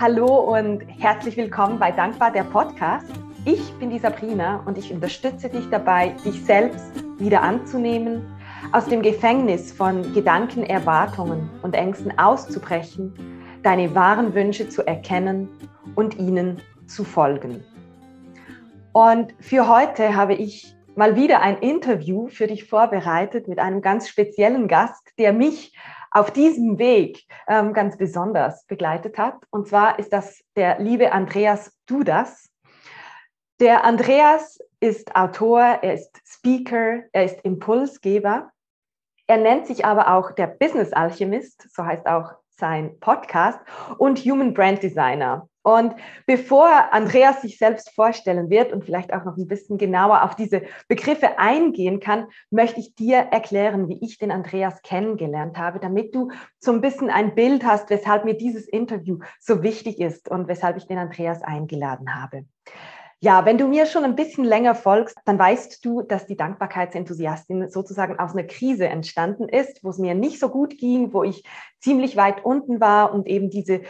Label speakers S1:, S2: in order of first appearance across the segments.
S1: Hallo und herzlich willkommen bei Dankbar der Podcast. Ich bin die Sabrina und ich unterstütze dich dabei, dich selbst wieder anzunehmen, aus dem Gefängnis von Gedanken, Erwartungen und Ängsten auszubrechen, deine wahren Wünsche zu erkennen und ihnen zu folgen. Und für heute habe ich mal wieder ein Interview für dich vorbereitet mit einem ganz speziellen Gast, der mich auf diesem Weg ähm, ganz besonders begleitet hat. Und zwar ist das der liebe Andreas Dudas. Der Andreas ist Autor, er ist Speaker, er ist Impulsgeber. Er nennt sich aber auch der Business Alchemist, so heißt auch sein Podcast, und Human Brand Designer. Und bevor Andreas sich selbst vorstellen wird und vielleicht auch noch ein bisschen genauer auf diese Begriffe eingehen kann, möchte ich dir erklären, wie ich den Andreas kennengelernt habe, damit du so ein bisschen ein Bild hast, weshalb mir dieses Interview so wichtig ist und weshalb ich den Andreas eingeladen habe. Ja, wenn du mir schon ein bisschen länger folgst, dann weißt du, dass die Dankbarkeitsenthusiastin sozusagen aus einer Krise entstanden ist, wo es mir nicht so gut ging, wo ich ziemlich weit unten war und eben diese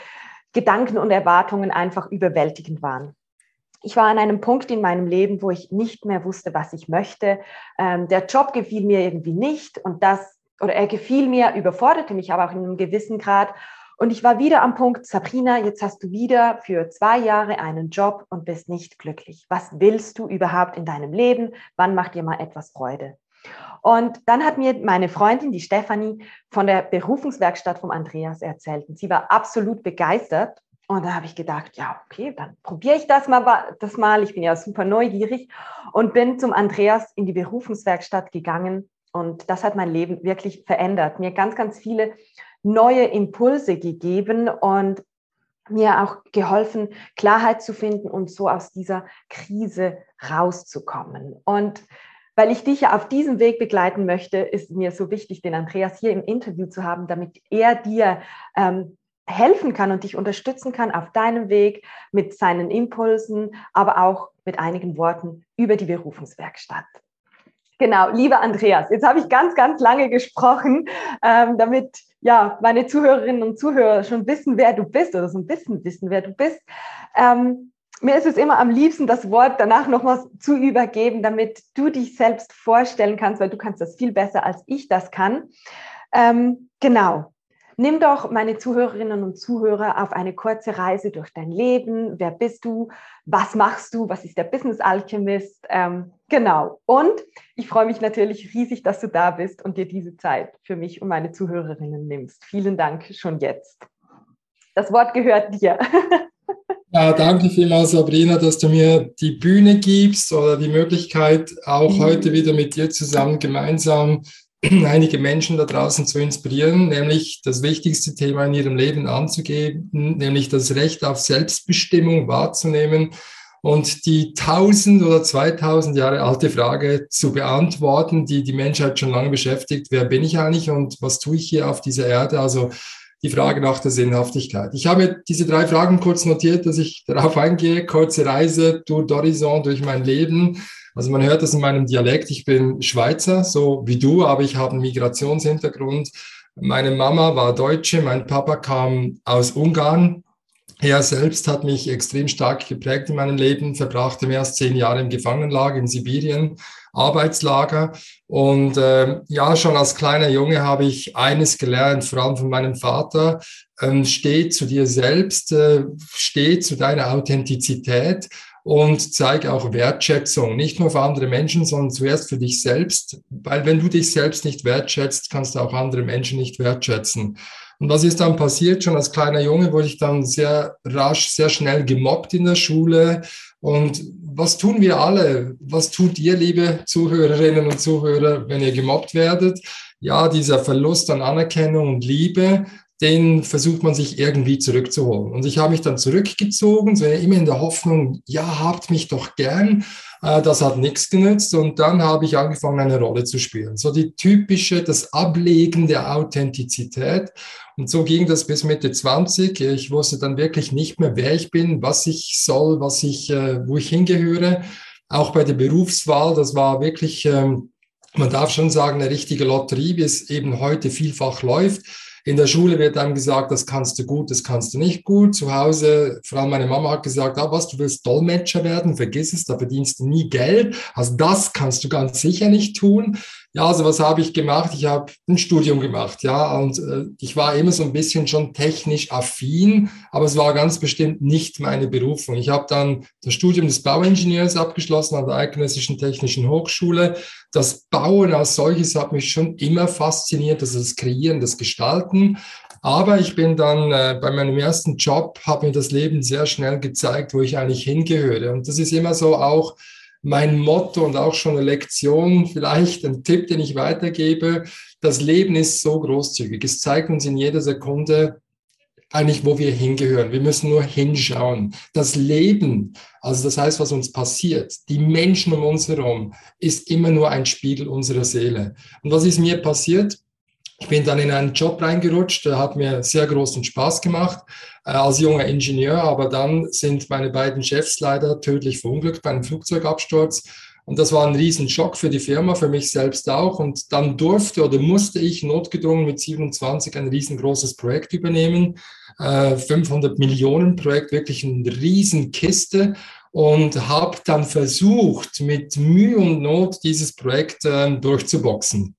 S1: Gedanken und Erwartungen einfach überwältigend waren. Ich war an einem Punkt in meinem Leben, wo ich nicht mehr wusste, was ich möchte. Ähm, der Job gefiel mir irgendwie nicht und das, oder er gefiel mir, überforderte mich aber auch in einem gewissen Grad. Und ich war wieder am Punkt, Sabrina, jetzt hast du wieder für zwei Jahre einen Job und bist nicht glücklich. Was willst du überhaupt in deinem Leben? Wann macht dir mal etwas Freude? Und dann hat mir meine Freundin, die Stefanie, von der Berufungswerkstatt vom Andreas erzählt. Und sie war absolut begeistert. Und da habe ich gedacht, ja, okay, dann probiere ich das mal, das mal. Ich bin ja super neugierig und bin zum Andreas in die Berufungswerkstatt gegangen. Und das hat mein Leben wirklich verändert. Mir ganz, ganz viele neue Impulse gegeben und mir auch geholfen, Klarheit zu finden und so aus dieser Krise rauszukommen. Und weil ich dich ja auf diesem Weg begleiten möchte, ist mir so wichtig, den Andreas hier im Interview zu haben, damit er dir ähm, helfen kann und dich unterstützen kann auf deinem Weg mit seinen Impulsen, aber auch mit einigen Worten über die Berufungswerkstatt. Genau, lieber Andreas, jetzt habe ich ganz, ganz lange gesprochen, ähm, damit ja meine Zuhörerinnen und Zuhörer schon wissen, wer du bist oder so ein bisschen wissen, wer du bist. Ähm, mir ist es immer am liebsten, das Wort danach nochmal zu übergeben, damit du dich selbst vorstellen kannst, weil du kannst das viel besser, als ich das kann. Ähm, genau. Nimm doch meine Zuhörerinnen und Zuhörer auf eine kurze Reise durch dein Leben. Wer bist du? Was machst du? Was ist der Business Alchemist? Ähm, genau. Und ich freue mich natürlich riesig, dass du da bist und dir diese Zeit für mich und meine Zuhörerinnen nimmst. Vielen Dank schon jetzt. Das Wort gehört dir.
S2: Ja, danke vielmals, Sabrina, dass du mir die Bühne gibst oder die Möglichkeit, auch mhm. heute wieder mit dir zusammen gemeinsam einige Menschen da draußen zu inspirieren, nämlich das wichtigste Thema in ihrem Leben anzugeben, nämlich das Recht auf Selbstbestimmung wahrzunehmen und die tausend oder zweitausend Jahre alte Frage zu beantworten, die die Menschheit schon lange beschäftigt. Wer bin ich eigentlich und was tue ich hier auf dieser Erde? Also die Frage nach der Sinnhaftigkeit. Ich habe diese drei Fragen kurz notiert, dass ich darauf eingehe. Kurze Reise durch d'Horizon durch mein Leben. Also man hört das in meinem Dialekt. Ich bin Schweizer, so wie du, aber ich habe einen Migrationshintergrund. Meine Mama war Deutsche, mein Papa kam aus Ungarn. Er selbst hat mich extrem stark geprägt in meinem Leben, verbrachte mehr als zehn Jahre im Gefangenenlager in Sibirien Arbeitslager. Und äh, ja, schon als kleiner Junge habe ich eines gelernt, vor allem von meinem Vater, ähm, steh zu dir selbst, äh, steh zu deiner Authentizität und zeige auch Wertschätzung, nicht nur für andere Menschen, sondern zuerst für dich selbst, weil wenn du dich selbst nicht wertschätzt, kannst du auch andere Menschen nicht wertschätzen. Und was ist dann passiert? Schon als kleiner Junge wurde ich dann sehr rasch, sehr schnell gemobbt in der Schule. Und was tun wir alle? Was tut ihr, liebe Zuhörerinnen und Zuhörer, wenn ihr gemobbt werdet? Ja, dieser Verlust an Anerkennung und Liebe, den versucht man sich irgendwie zurückzuholen. Und ich habe mich dann zurückgezogen, so immer in der Hoffnung, ja, habt mich doch gern. Äh, das hat nichts genützt. Und dann habe ich angefangen, eine Rolle zu spielen. So die typische, das Ablegen der Authentizität. Und so ging das bis Mitte 20. Ich wusste dann wirklich nicht mehr, wer ich bin, was ich soll, was ich, äh, wo ich hingehöre. Auch bei der Berufswahl, das war wirklich, ähm, man darf schon sagen, eine richtige Lotterie, wie es eben heute vielfach läuft In der Schule wird einem gesagt, das kannst du gut, das kannst du nicht gut. Zu Hause, vor allem meine Mama hat gesagt, ah, was, du willst Dolmetscher werden, vergiss es, da verdienst du nie Geld. Also das kannst du ganz sicher nicht tun. Ja, also was habe ich gemacht? Ich habe ein Studium gemacht, ja, und äh, ich war immer so ein bisschen schon technisch affin, aber es war ganz bestimmt nicht meine Berufung. Ich habe dann das Studium des Bauingenieurs abgeschlossen an der Eidgenössischen Technischen Hochschule. Das Bauen als solches hat mich schon immer fasziniert, also das Kreieren, das Gestalten. Aber ich bin dann äh, bei meinem ersten Job, habe mir das Leben sehr schnell gezeigt, wo ich eigentlich hingehöre. Und das ist immer so auch mein Motto und auch schon eine Lektion, vielleicht ein Tipp, den ich weitergebe. Das Leben ist so großzügig. Es zeigt uns in jeder Sekunde eigentlich, wo wir hingehören. Wir müssen nur hinschauen. Das Leben, also das heißt, was uns passiert, die Menschen um uns herum, ist immer nur ein Spiegel unserer Seele. Und was ist mir passiert? Ich bin dann in einen Job reingerutscht, der hat mir sehr großen Spaß gemacht äh, als junger Ingenieur, aber dann sind meine beiden Chefs leider tödlich verunglückt bei einem Flugzeugabsturz. Und das war ein Riesenschock für die Firma, für mich selbst auch. Und dann durfte oder musste ich notgedrungen mit 27 ein riesengroßes Projekt übernehmen. Äh, 500 Millionen Projekt, wirklich eine Riesenkiste. Und habe dann versucht, mit Mühe und Not dieses Projekt äh, durchzuboxen.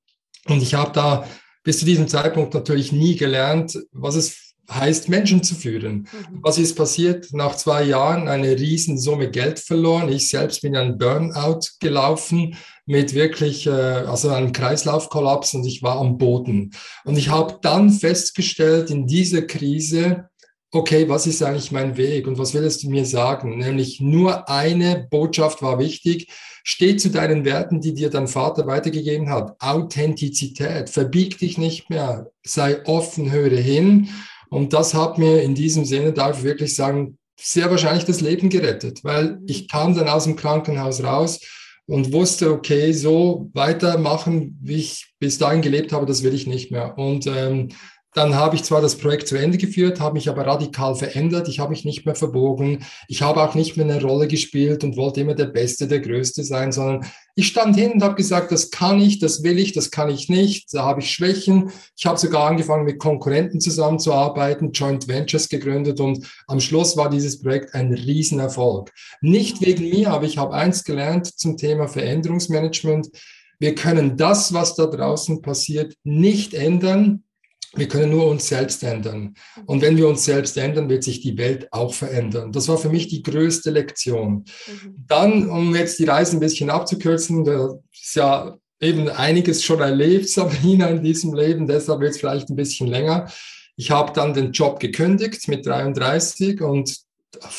S2: Und ich habe da bis zu diesem Zeitpunkt natürlich nie gelernt, was es heißt, Menschen zu führen. Mhm. Was ist passiert? Nach zwei Jahren eine Riesensumme Geld verloren. Ich selbst bin an Burnout gelaufen mit wirklich, äh, also einem Kreislaufkollaps und ich war am Boden. Und ich habe dann festgestellt in dieser Krise, okay, was ist eigentlich mein Weg und was willst du mir sagen? Nämlich nur eine Botschaft war wichtig. Steh zu deinen Werten, die dir dein Vater weitergegeben hat. Authentizität. Verbieg dich nicht mehr. Sei offen, höre hin. Und das hat mir in diesem Sinne, darf ich wirklich sagen, sehr wahrscheinlich das Leben gerettet, weil ich kam dann aus dem Krankenhaus raus und wusste, okay, so weitermachen, wie ich bis dahin gelebt habe, das will ich nicht mehr. Und ähm, dann habe ich zwar das Projekt zu Ende geführt, habe mich aber radikal verändert. Ich habe mich nicht mehr verbogen. Ich habe auch nicht mehr eine Rolle gespielt und wollte immer der Beste, der Größte sein, sondern ich stand hin und habe gesagt, das kann ich, das will ich, das kann ich nicht. Da habe ich Schwächen. Ich habe sogar angefangen, mit Konkurrenten zusammenzuarbeiten, Joint Ventures gegründet und am Schluss war dieses Projekt ein Riesenerfolg. Nicht wegen mir, aber ich habe eins gelernt zum Thema Veränderungsmanagement. Wir können das, was da draußen passiert, nicht ändern wir können nur uns selbst ändern. Und wenn wir uns selbst ändern, wird sich die Welt auch verändern. Das war für mich die größte Lektion. Mhm. Dann, um jetzt die Reise ein bisschen abzukürzen, da ist ja eben einiges schon erlebt, Sabrina, in diesem Leben, deshalb wird es vielleicht ein bisschen länger. Ich habe dann den Job gekündigt mit 33 und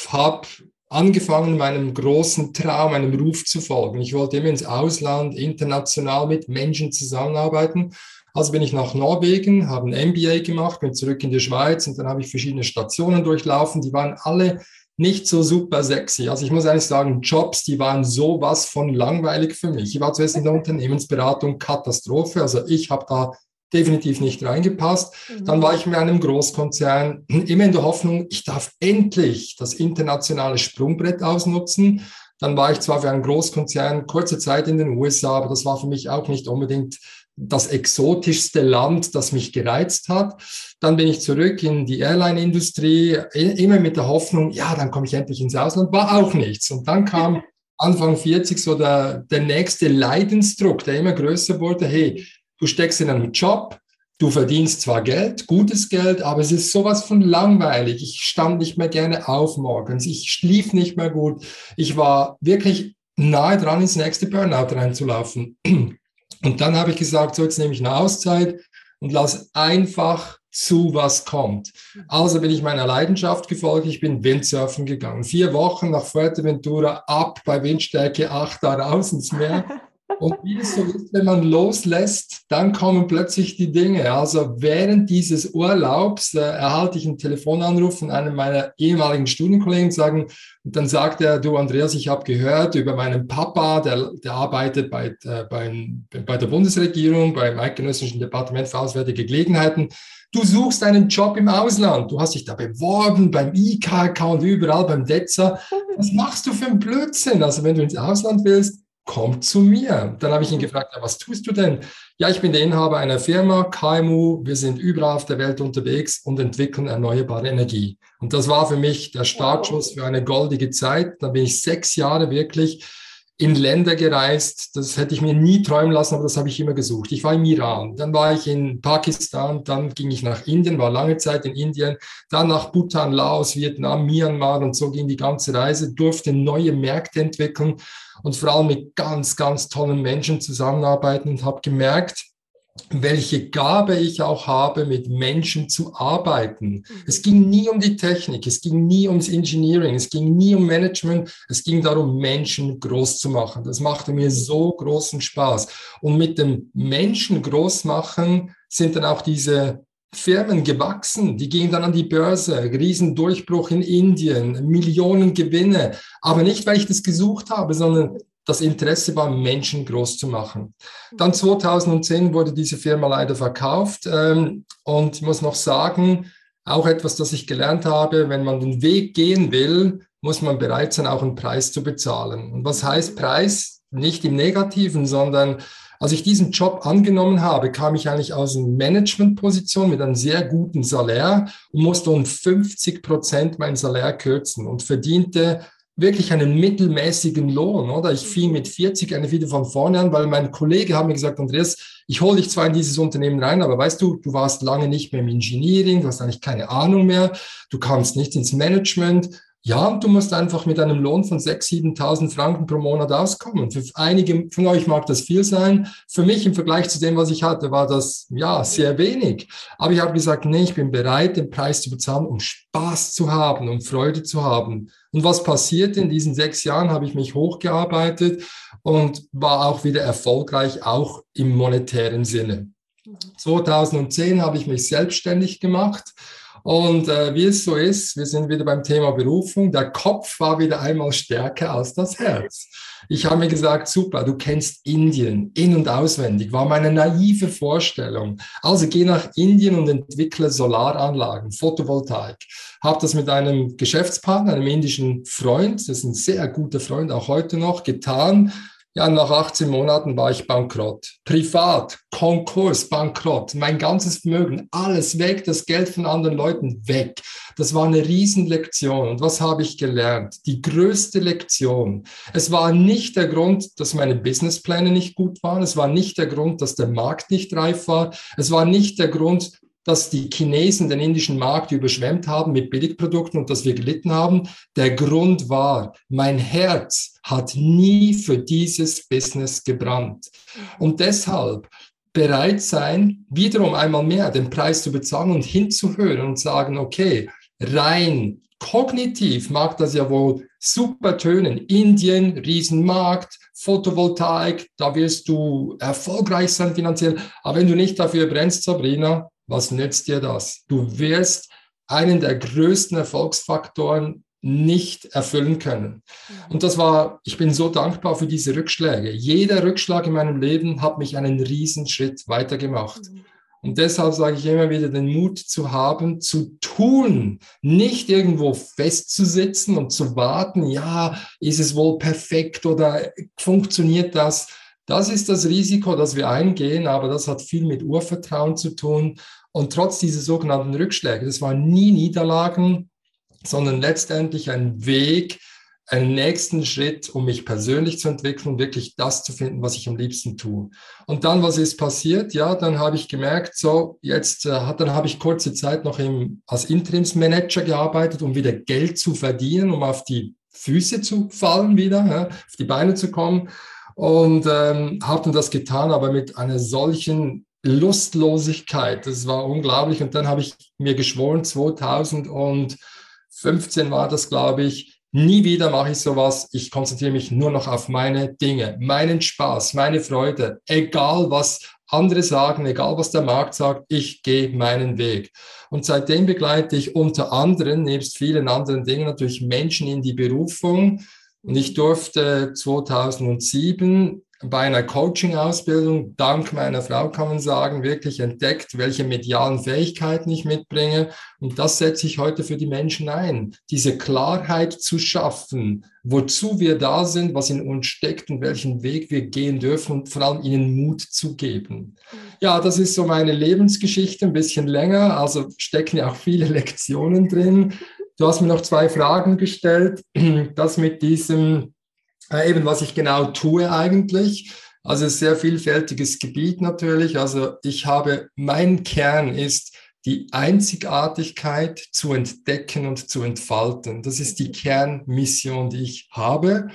S2: habe angefangen, meinem großen Traum, meinem Ruf zu folgen. Ich wollte immer ins Ausland, international mit Menschen zusammenarbeiten. Also bin ich nach Norwegen, habe ein MBA gemacht, bin zurück in die Schweiz und dann habe ich verschiedene Stationen durchlaufen. Die waren alle nicht so super sexy. Also ich muss eigentlich sagen, Jobs, die waren sowas von langweilig für mich. Ich war zuerst in der Unternehmensberatung Katastrophe. Also ich habe da definitiv nicht reingepasst. Mhm. Dann war ich in einem Großkonzern, immer in der Hoffnung, ich darf endlich das internationale Sprungbrett ausnutzen. Dann war ich zwar für einen Großkonzern kurze Zeit in den USA, aber das war für mich auch nicht unbedingt das exotischste Land, das mich gereizt hat. Dann bin ich zurück in die Airline-Industrie, immer mit der Hoffnung, ja, dann komme ich endlich ins Ausland, war auch nichts. Und dann kam Anfang 40 so der, der nächste Leidensdruck, der immer größer wurde. Hey, du steckst in einem Job, du verdienst zwar Geld, gutes Geld, aber es ist sowas von langweilig. Ich stand nicht mehr gerne auf morgens, ich schlief nicht mehr gut. Ich war wirklich nahe dran, ins nächste Burnout reinzulaufen. Und dann habe ich gesagt, so jetzt nehme ich eine Auszeit und lass einfach zu, was kommt. Also bin ich meiner Leidenschaft gefolgt, ich bin Windsurfen gegangen. Vier Wochen nach Fuerteventura ab bei Windstärke 8 da raus ins Meer. Und wie es so ist, wenn man loslässt, dann kommen plötzlich die Dinge. Also während dieses Urlaubs äh, erhalte ich einen Telefonanruf von einem meiner ehemaligen Studienkollegen sagen, und dann sagt er, du Andreas, ich habe gehört über meinen Papa, der, der arbeitet bei, äh, bei, bei der Bundesregierung, beim Eidgenössischen Departement für Auswärtige Gelegenheiten. Du suchst einen Job im Ausland. Du hast dich da beworben beim und überall beim DEZA. Was machst du für einen Blödsinn? Also wenn du ins Ausland willst, komm zu mir. Dann habe ich ihn gefragt, ja, was tust du denn? Ja, ich bin der Inhaber einer Firma, KMU, wir sind überall auf der Welt unterwegs und entwickeln erneuerbare Energie. Und das war für mich der Startschuss für eine goldige Zeit. Da bin ich sechs Jahre wirklich in Länder gereist. Das hätte ich mir nie träumen lassen, aber das habe ich immer gesucht. Ich war im Iran, dann war ich in Pakistan, dann ging ich nach Indien, war lange Zeit in Indien, dann nach Bhutan, Laos, Vietnam, Myanmar und so ging die ganze Reise, durfte neue Märkte entwickeln und vor allem mit ganz, ganz tollen Menschen zusammenarbeiten und habe gemerkt, welche Gabe ich auch habe, mit Menschen zu arbeiten. Mhm. Es ging nie um die Technik, es ging nie ums Engineering, es ging nie um Management, es ging darum, Menschen groß zu machen. Das machte mir so großen Spaß. Und mit dem Menschen groß machen sind dann auch diese Firmen gewachsen, die gingen dann an die Börse, Riesendurchbruch in Indien, Millionen Gewinne, aber nicht, weil ich das gesucht habe, sondern das Interesse war, Menschen groß zu machen. Dann 2010 wurde diese Firma leider verkauft ähm, und ich muss noch sagen, auch etwas, das ich gelernt habe, wenn man den Weg gehen will, muss man bereit sein, auch einen Preis zu bezahlen. Und was heißt Preis? Nicht im Negativen, sondern als ich diesen Job angenommen habe, kam ich eigentlich aus einer Managementposition mit einem sehr guten Salär und musste um 50 Prozent mein Salär kürzen und verdiente wirklich einen mittelmäßigen Lohn, oder? Ich fing mit 40 eine wieder von vorne an, weil mein Kollege hat mir gesagt, Andreas, ich hole dich zwar in dieses Unternehmen rein, aber weißt du, du warst lange nicht mehr im Engineering, du hast eigentlich keine Ahnung mehr, du kamst nicht ins Management ja, und du musst einfach mit einem Lohn von 6.000, 7.000 Franken pro Monat auskommen. Für einige von euch mag das viel sein. Für mich im Vergleich zu dem, was ich hatte, war das ja sehr wenig. Aber ich habe gesagt, nee, ich bin bereit, den Preis zu bezahlen, um Spaß zu haben, um Freude zu haben. Und was passiert in diesen sechs Jahren? Habe ich mich hochgearbeitet und war auch wieder erfolgreich, auch im monetären Sinne. 2010 mhm. habe ich mich selbstständig gemacht und äh, wie es so ist, wir sind wieder beim Thema Berufung. Der Kopf war wieder einmal stärker als das Herz. Ich habe mir gesagt, super, du kennst Indien in und auswendig, war meine naive Vorstellung. Also geh nach Indien und entwickle Solaranlagen, Photovoltaik. Habe das mit einem Geschäftspartner, einem indischen Freund, das ist ein sehr guter Freund, auch heute noch, getan ja, nach 18 Monaten war ich bankrott. Privat, Konkurs, bankrott. Mein ganzes Vermögen, alles weg, das Geld von anderen Leuten weg. Das war eine Riesenlektion. Und was habe ich gelernt? Die größte Lektion. Es war nicht der Grund, dass meine Businesspläne nicht gut waren. Es war nicht der Grund, dass der Markt nicht reif war. Es war nicht der Grund, dass die Chinesen den indischen Markt überschwemmt haben mit Billigprodukten und dass wir gelitten haben. Der Grund war, mein Herz hat nie für dieses Business gebrannt. Und deshalb bereit sein, wiederum einmal mehr den Preis zu bezahlen und hinzuhören und sagen, okay, rein kognitiv mag das ja wohl super tönen. Indien, Riesenmarkt, Photovoltaik, da wirst du erfolgreich sein finanziell. Aber wenn du nicht dafür brennst, Sabrina, was nützt dir das? Du wirst einen der größten Erfolgsfaktoren nicht erfüllen können. Mhm. Und das war, ich bin so dankbar für diese Rückschläge. Jeder Rückschlag in meinem Leben hat mich einen Riesenschritt weitergemacht. Mhm. Und deshalb sage ich immer wieder, den Mut zu haben, zu tun, nicht irgendwo festzusitzen und zu warten, ja, ist es wohl perfekt oder funktioniert das? Das ist das Risiko, das wir eingehen, aber das hat viel mit Urvertrauen zu tun und trotz dieser sogenannten Rückschläge, das waren nie Niederlagen, sondern letztendlich ein Weg, einen nächsten Schritt, um mich persönlich zu entwickeln wirklich das zu finden, was ich am liebsten tue. Und dann, was ist passiert? Ja, dann habe ich gemerkt, so, jetzt, äh, dann habe ich kurze Zeit noch im, als Interimsmanager gearbeitet, um wieder Geld zu verdienen, um auf die Füße zu fallen wieder, ja, auf die Beine zu kommen. Und ähm, habe dann das getan, aber mit einer solchen Lustlosigkeit. Das war unglaublich. Und dann habe ich mir geschworen, 2015 war das, glaube ich, nie wieder mache ich sowas. Ich konzentriere mich nur noch auf meine Dinge, meinen Spaß, meine Freude, egal was andere sagen, egal was der Markt sagt, ich gehe meinen Weg. Und seitdem begleite ich unter anderem, nebst vielen anderen Dingen, natürlich Menschen in die Berufung. Und ich durfte 2007 bei einer Coaching-Ausbildung, dank meiner Frau kann man sagen, wirklich entdeckt, welche medialen Fähigkeiten ich mitbringe. Und das setze ich heute für die Menschen ein. Diese Klarheit zu schaffen, wozu wir da sind, was in uns steckt und welchen Weg wir gehen dürfen und vor allem ihnen Mut zu geben. Ja, das ist so meine Lebensgeschichte, ein bisschen länger, also stecken ja auch viele Lektionen drin. Du hast mir noch zwei Fragen gestellt. Das mit diesem äh, eben, was ich genau tue eigentlich. Also sehr vielfältiges Gebiet natürlich. Also ich habe, mein Kern ist, die Einzigartigkeit zu entdecken und zu entfalten. Das ist die Kernmission, die ich habe.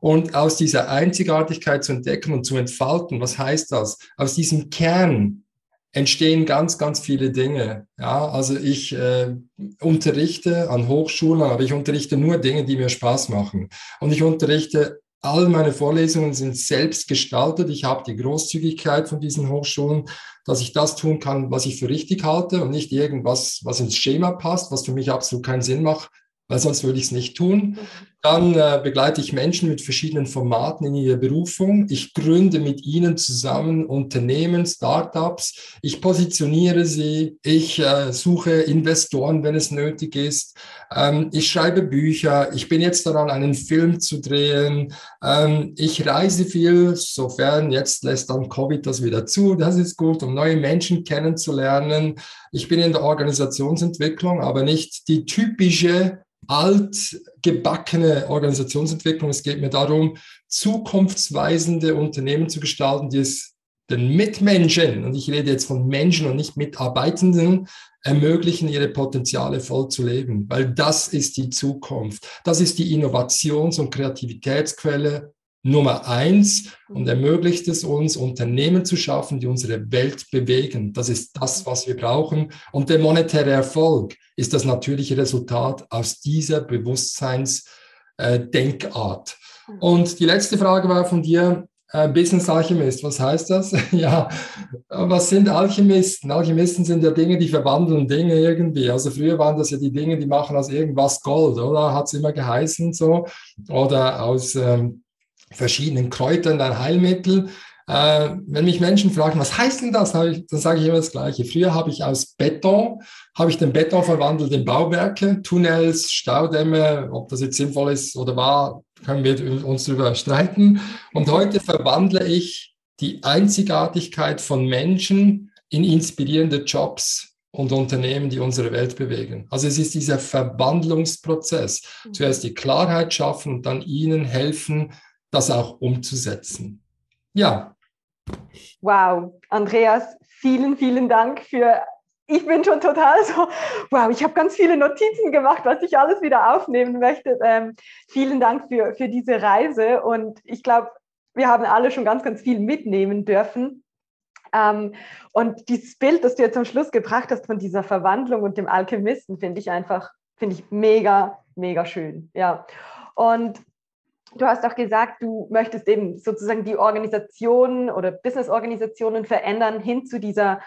S2: Und aus dieser Einzigartigkeit zu entdecken und zu entfalten, was heißt das? Aus diesem Kern entstehen ganz, ganz viele Dinge. Ja, also ich äh, unterrichte an Hochschulen, aber ich unterrichte nur Dinge, die mir Spaß machen. Und ich unterrichte All meine Vorlesungen sind selbst gestaltet. Ich habe die Großzügigkeit von diesen Hochschulen, dass ich das tun kann, was ich für richtig halte und nicht irgendwas, was ins Schema passt, was für mich absolut keinen Sinn macht, weil sonst würde ich es nicht tun. Mhm. Dann äh, begleite ich Menschen mit verschiedenen Formaten in ihrer Berufung. Ich gründe mit ihnen zusammen Unternehmen, Startups. Ich positioniere sie. Ich äh, suche Investoren, wenn es nötig ist. Ähm, ich schreibe Bücher. Ich bin jetzt daran, einen Film zu drehen. Ähm, ich reise viel, sofern jetzt lässt dann Covid das wieder zu. Das ist gut, um neue Menschen kennenzulernen. Ich bin in der Organisationsentwicklung, aber nicht die typische altgebackene Organisationsentwicklung. Es geht mir darum, zukunftsweisende Unternehmen zu gestalten, die es den Mitmenschen, und ich rede jetzt von Menschen und nicht Mitarbeitenden, ermöglichen, ihre Potenziale voll zu leben, weil das ist die Zukunft. Das ist die Innovations- und Kreativitätsquelle Nummer eins und ermöglicht es uns, Unternehmen zu schaffen, die unsere Welt bewegen. Das ist das, was wir brauchen. Und der monetäre Erfolg ist das natürliche Resultat aus dieser Bewusstseinsdenkart. Äh, und die letzte Frage war von dir, Business Alchemist, was heißt das? ja, was sind Alchemisten? Alchemisten sind ja Dinge, die verwandeln Dinge irgendwie. Also früher waren das ja die Dinge, die machen aus irgendwas Gold, oder? Hat es immer geheißen so. Oder aus ähm, verschiedenen Kräutern ein Heilmittel. Äh, wenn mich Menschen fragen, was heißt denn das, ich, dann sage ich immer das Gleiche. Früher habe ich aus Beton, habe ich den Beton verwandelt in Bauwerke, Tunnels, Staudämme, ob das jetzt sinnvoll ist oder war, können wir uns darüber streiten. Und heute verwandle ich die Einzigartigkeit von Menschen in inspirierende Jobs und Unternehmen, die unsere Welt bewegen. Also es ist dieser Verwandlungsprozess. Mhm. Zuerst die Klarheit schaffen und dann ihnen helfen, das auch umzusetzen. Ja.
S1: Wow, Andreas, vielen, vielen Dank für. Ich bin schon total so, wow, ich habe ganz viele Notizen gemacht, was ich alles wieder aufnehmen möchte. Ähm, vielen Dank für, für diese Reise und ich glaube, wir haben alle schon ganz, ganz viel mitnehmen dürfen. Ähm, und dieses Bild, das du jetzt am Schluss gebracht hast von dieser Verwandlung und dem Alchemisten, finde ich einfach, finde ich mega, mega schön. Ja. Und Du hast auch gesagt, du möchtest eben sozusagen die Organisation oder Business-Organisationen verändern hin zu dieser,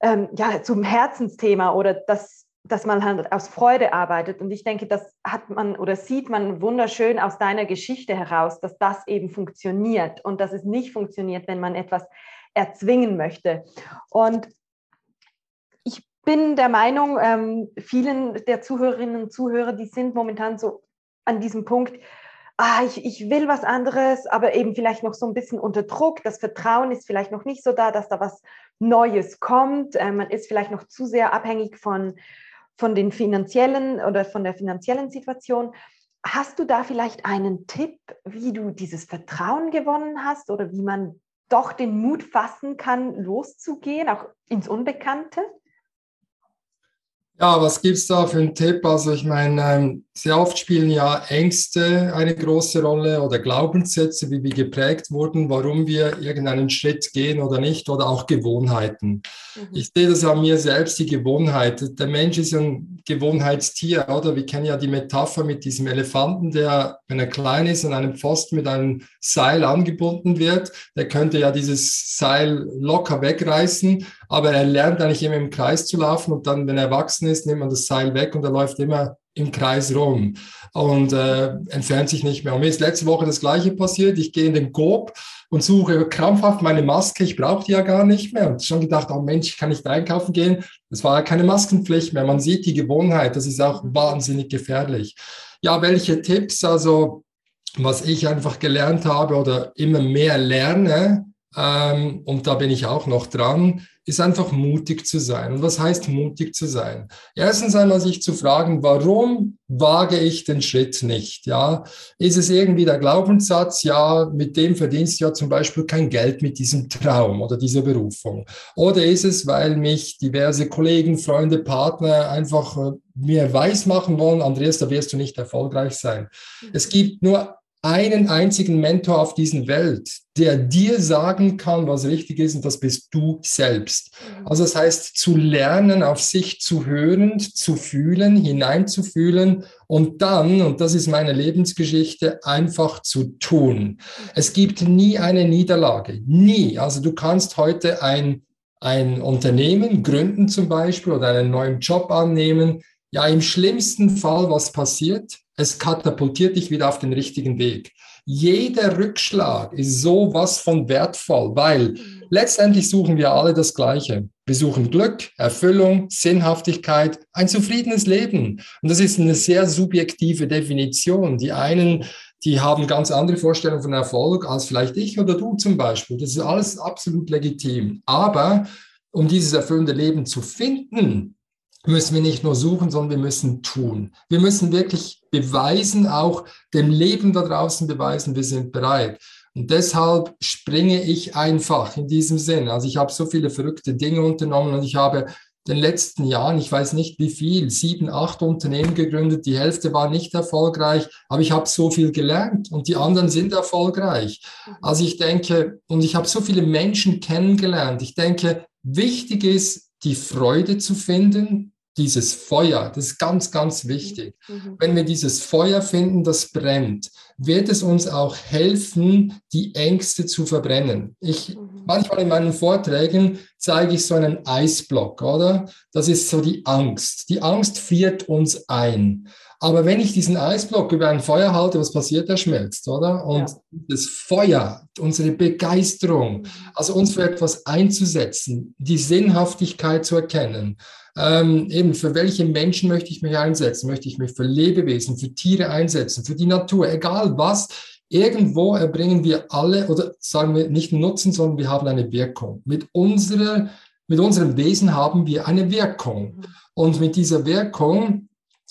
S1: ähm, ja, zum Herzensthema oder das, dass man halt aus Freude arbeitet. Und ich denke, das hat man oder sieht man wunderschön aus deiner Geschichte heraus, dass das eben funktioniert und dass es nicht funktioniert, wenn man etwas erzwingen möchte. Und ich bin der Meinung, ähm, vielen der Zuhörerinnen und Zuhörer, die sind momentan so an diesem Punkt, ah, ich, ich will was anderes, aber eben vielleicht noch so ein bisschen unter Druck. Das Vertrauen ist vielleicht noch nicht so da, dass da was Neues kommt. Äh, man ist vielleicht noch zu sehr abhängig von, von den finanziellen oder von der finanziellen Situation. Hast du da vielleicht einen Tipp, wie du dieses Vertrauen gewonnen hast oder wie man doch den Mut fassen kann, loszugehen, auch ins Unbekannte?
S2: Ja, was gibt es da für einen Tipp? Also ich meine, ähm, sehr oft spielen ja Ängste eine große Rolle oder Glaubenssätze, wie wir geprägt wurden, warum wir irgendeinen Schritt gehen oder nicht oder auch Gewohnheiten. Mhm. Ich sehe das an mir selbst, die Gewohnheit. Der Mensch ist ein Gewohnheitstier, oder? Wir kennen ja die Metapher mit diesem Elefanten, der, wenn er klein ist, an einem Pfosten mit einem Seil angebunden wird. Der könnte ja dieses Seil locker wegreißen, aber er lernt eigentlich immer im Kreis zu laufen und dann, wenn er erwachsen gewachsen ist, nimmt man das Seil weg und er läuft immer im Kreis rum und äh, entfernt sich nicht mehr. Und mir ist letzte Woche das Gleiche passiert. Ich gehe in den Coop und suche krampfhaft meine Maske. Ich brauche die ja gar nicht mehr. Und schon gedacht, oh Mensch, ich kann nicht einkaufen gehen. Das war ja keine Maskenpflicht mehr. Man sieht die Gewohnheit. Das ist auch wahnsinnig gefährlich. Ja, welche Tipps? Also, was ich einfach gelernt habe oder immer mehr lerne, ähm, und da bin ich auch noch dran, ist einfach mutig zu sein. Und was heißt mutig zu sein? Erstens einmal sich zu fragen, warum wage ich den Schritt nicht? Ja, ist es irgendwie der Glaubenssatz? Ja, mit dem verdienst du ja zum Beispiel kein Geld mit diesem Traum oder dieser Berufung. Oder ist es, weil mich diverse Kollegen, Freunde, Partner einfach äh, mir weiß machen wollen, Andreas, da wirst du nicht erfolgreich sein. Es gibt nur einen einzigen Mentor auf dieser Welt, der dir sagen kann, was richtig ist, und das bist du selbst. Mhm. Also das heißt, zu lernen, auf sich zu hören, zu fühlen, hineinzufühlen und dann, und das ist meine Lebensgeschichte, einfach zu tun. Es gibt nie eine Niederlage, nie. Also du kannst heute ein, ein Unternehmen gründen zum Beispiel oder einen neuen Job annehmen. Ja, im schlimmsten Fall, was passiert? es katapultiert dich wieder auf den richtigen Weg. Jeder Rückschlag ist sowas von wertvoll, weil letztendlich suchen wir alle das Gleiche. Wir suchen Glück, Erfüllung, Sinnhaftigkeit, ein zufriedenes Leben. Und das ist eine sehr subjektive Definition. Die einen, die haben ganz andere Vorstellungen von Erfolg als vielleicht ich oder du zum Beispiel. Das ist alles absolut legitim. Aber um dieses erfüllende Leben zu finden, müssen wir nicht nur suchen, sondern wir müssen tun. Wir müssen wirklich beweisen, auch dem Leben da draußen beweisen, wir sind bereit. Und deshalb springe ich einfach in diesem Sinn. Also ich habe so viele verrückte Dinge unternommen und ich habe in den letzten Jahren, ich weiß nicht wie viel, sieben, acht Unternehmen gegründet. Die Hälfte war nicht erfolgreich, aber ich habe so viel gelernt und die anderen sind erfolgreich. Also ich denke, und ich habe so viele Menschen kennengelernt. Ich denke, wichtig ist, die Freude zu finden, dieses Feuer, das ist ganz, ganz wichtig. Mhm. Wenn wir dieses Feuer finden, das brennt, wird es uns auch helfen, die Ängste zu verbrennen. Ich, mhm. manchmal in meinen Vorträgen zeige ich so einen Eisblock, oder? Das ist so die Angst. Die Angst friert uns ein. Aber wenn ich diesen Eisblock über ein Feuer halte, was passiert? Er schmilzt, oder? Und ja. das Feuer, unsere Begeisterung, mhm. also uns für etwas einzusetzen, die Sinnhaftigkeit zu erkennen, ähm, eben für welche Menschen möchte ich mich einsetzen? Möchte ich mich für Lebewesen, für Tiere einsetzen, für die Natur, egal was. Irgendwo erbringen wir alle, oder sagen wir nicht Nutzen, sondern wir haben eine Wirkung. Mit, unserer, mit unserem Wesen haben wir eine Wirkung. Und mit dieser Wirkung,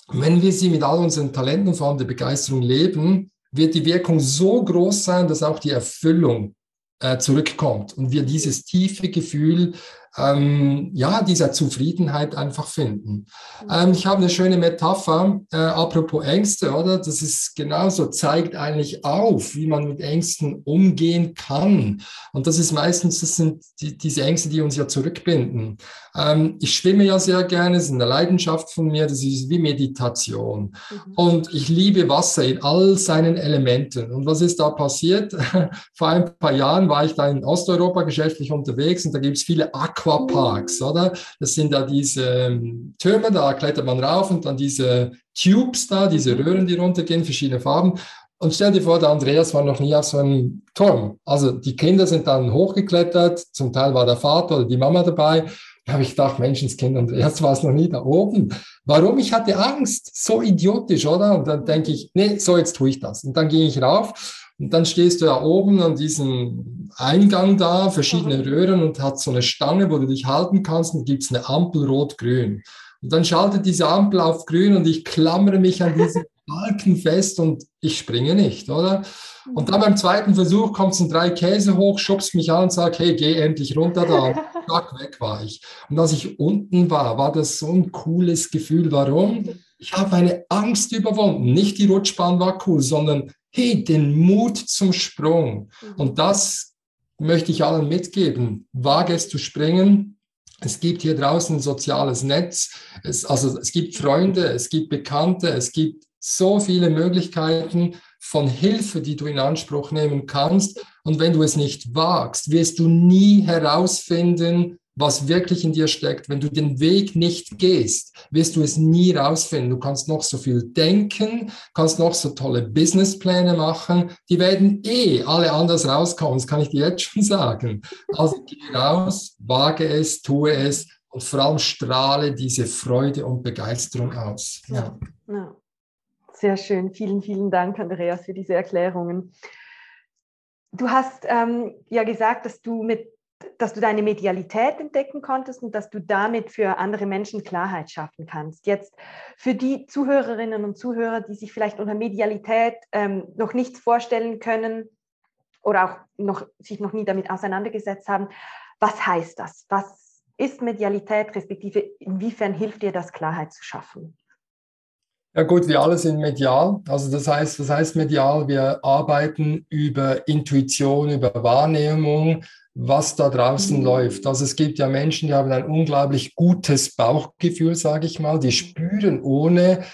S2: wenn wir sie mit all unseren Talenten und vor allem der Begeisterung leben, wird die Wirkung so groß sein, dass auch die Erfüllung äh, zurückkommt und wir dieses tiefe Gefühl ähm, ja, dieser Zufriedenheit einfach finden. Ähm, ich habe eine schöne Metapher, äh, apropos Ängste, oder? Das ist genauso, zeigt eigentlich auf, wie man mit Ängsten umgehen kann. Und das ist meistens, das sind die, diese Ängste, die uns ja zurückbinden. Ähm, ich schwimme ja sehr gerne, das ist eine Leidenschaft von mir, das ist wie Meditation. Mhm. Und ich liebe Wasser in all seinen Elementen. Und was ist da passiert? Vor ein paar Jahren war ich da in Osteuropa geschäftlich unterwegs und da gibt es viele Aqu Aquaparks, oder? Das sind da diese ähm, Türme, da klettert man rauf und dann diese Tubes da, diese Röhren, die runtergehen, verschiedene Farben. Und stell dir vor, der Andreas war noch nie auf so einem Turm. Also die Kinder sind dann hochgeklettert, zum Teil war der Vater oder die Mama dabei. Da habe ich gedacht, Menschenskind, Andreas war es noch nie da oben. Warum? Ich hatte Angst. So idiotisch, oder? Und dann denke ich, nee, so jetzt tue ich das. Und dann gehe ich rauf und dann stehst du ja oben an diesem Eingang da, verschiedene mhm. Röhren und hat so eine Stange, wo du dich halten kannst und gibt es eine Ampel rot-grün. Und dann schaltet diese Ampel auf grün und ich klammere mich an diesen Balken fest und ich springe nicht, oder? Und dann beim zweiten Versuch kommt es in drei Käse hoch, schubst mich an und sagt, hey, geh endlich runter da. Und zack, weg war ich. Und als ich unten war, war das so ein cooles Gefühl. Warum? Ich habe eine Angst überwunden. Nicht die Rutschbahn war cool, sondern hey, den Mut zum Sprung. Mhm. Und das möchte ich allen mitgeben. Wage es zu springen. Es gibt hier draußen ein soziales Netz. Es, also es gibt Freunde, es gibt Bekannte, es gibt so viele Möglichkeiten von Hilfe, die du in Anspruch nehmen kannst. Und wenn du es nicht wagst, wirst du nie herausfinden, was wirklich in dir steckt. Wenn du den Weg nicht gehst, wirst du es nie rausfinden. Du kannst noch so viel denken, kannst noch so tolle Businesspläne machen. Die werden eh alle anders rauskommen. Das kann ich dir jetzt schon sagen. Also geh raus, wage es, tue es und vor allem strahle diese Freude und Begeisterung aus. Ja.
S1: ja. Sehr schön. Vielen, vielen Dank, Andreas, für diese Erklärungen. Du hast ähm, ja gesagt, dass du mit dass du deine Medialität entdecken konntest und dass du damit für andere Menschen Klarheit schaffen kannst. Jetzt für die Zuhörerinnen und Zuhörer, die sich vielleicht unter Medialität ähm, noch nichts vorstellen können oder auch noch, sich noch nie damit auseinandergesetzt haben, was heißt das? Was ist Medialität, respektive inwiefern hilft dir das, Klarheit zu schaffen?
S2: Ja gut, wir alle sind medial. Also das heißt, was heißt medial? Wir arbeiten über Intuition, über Wahrnehmung, was da draußen mhm. läuft. Also es gibt ja Menschen, die haben ein unglaublich gutes Bauchgefühl, sage ich mal. Die spüren ohne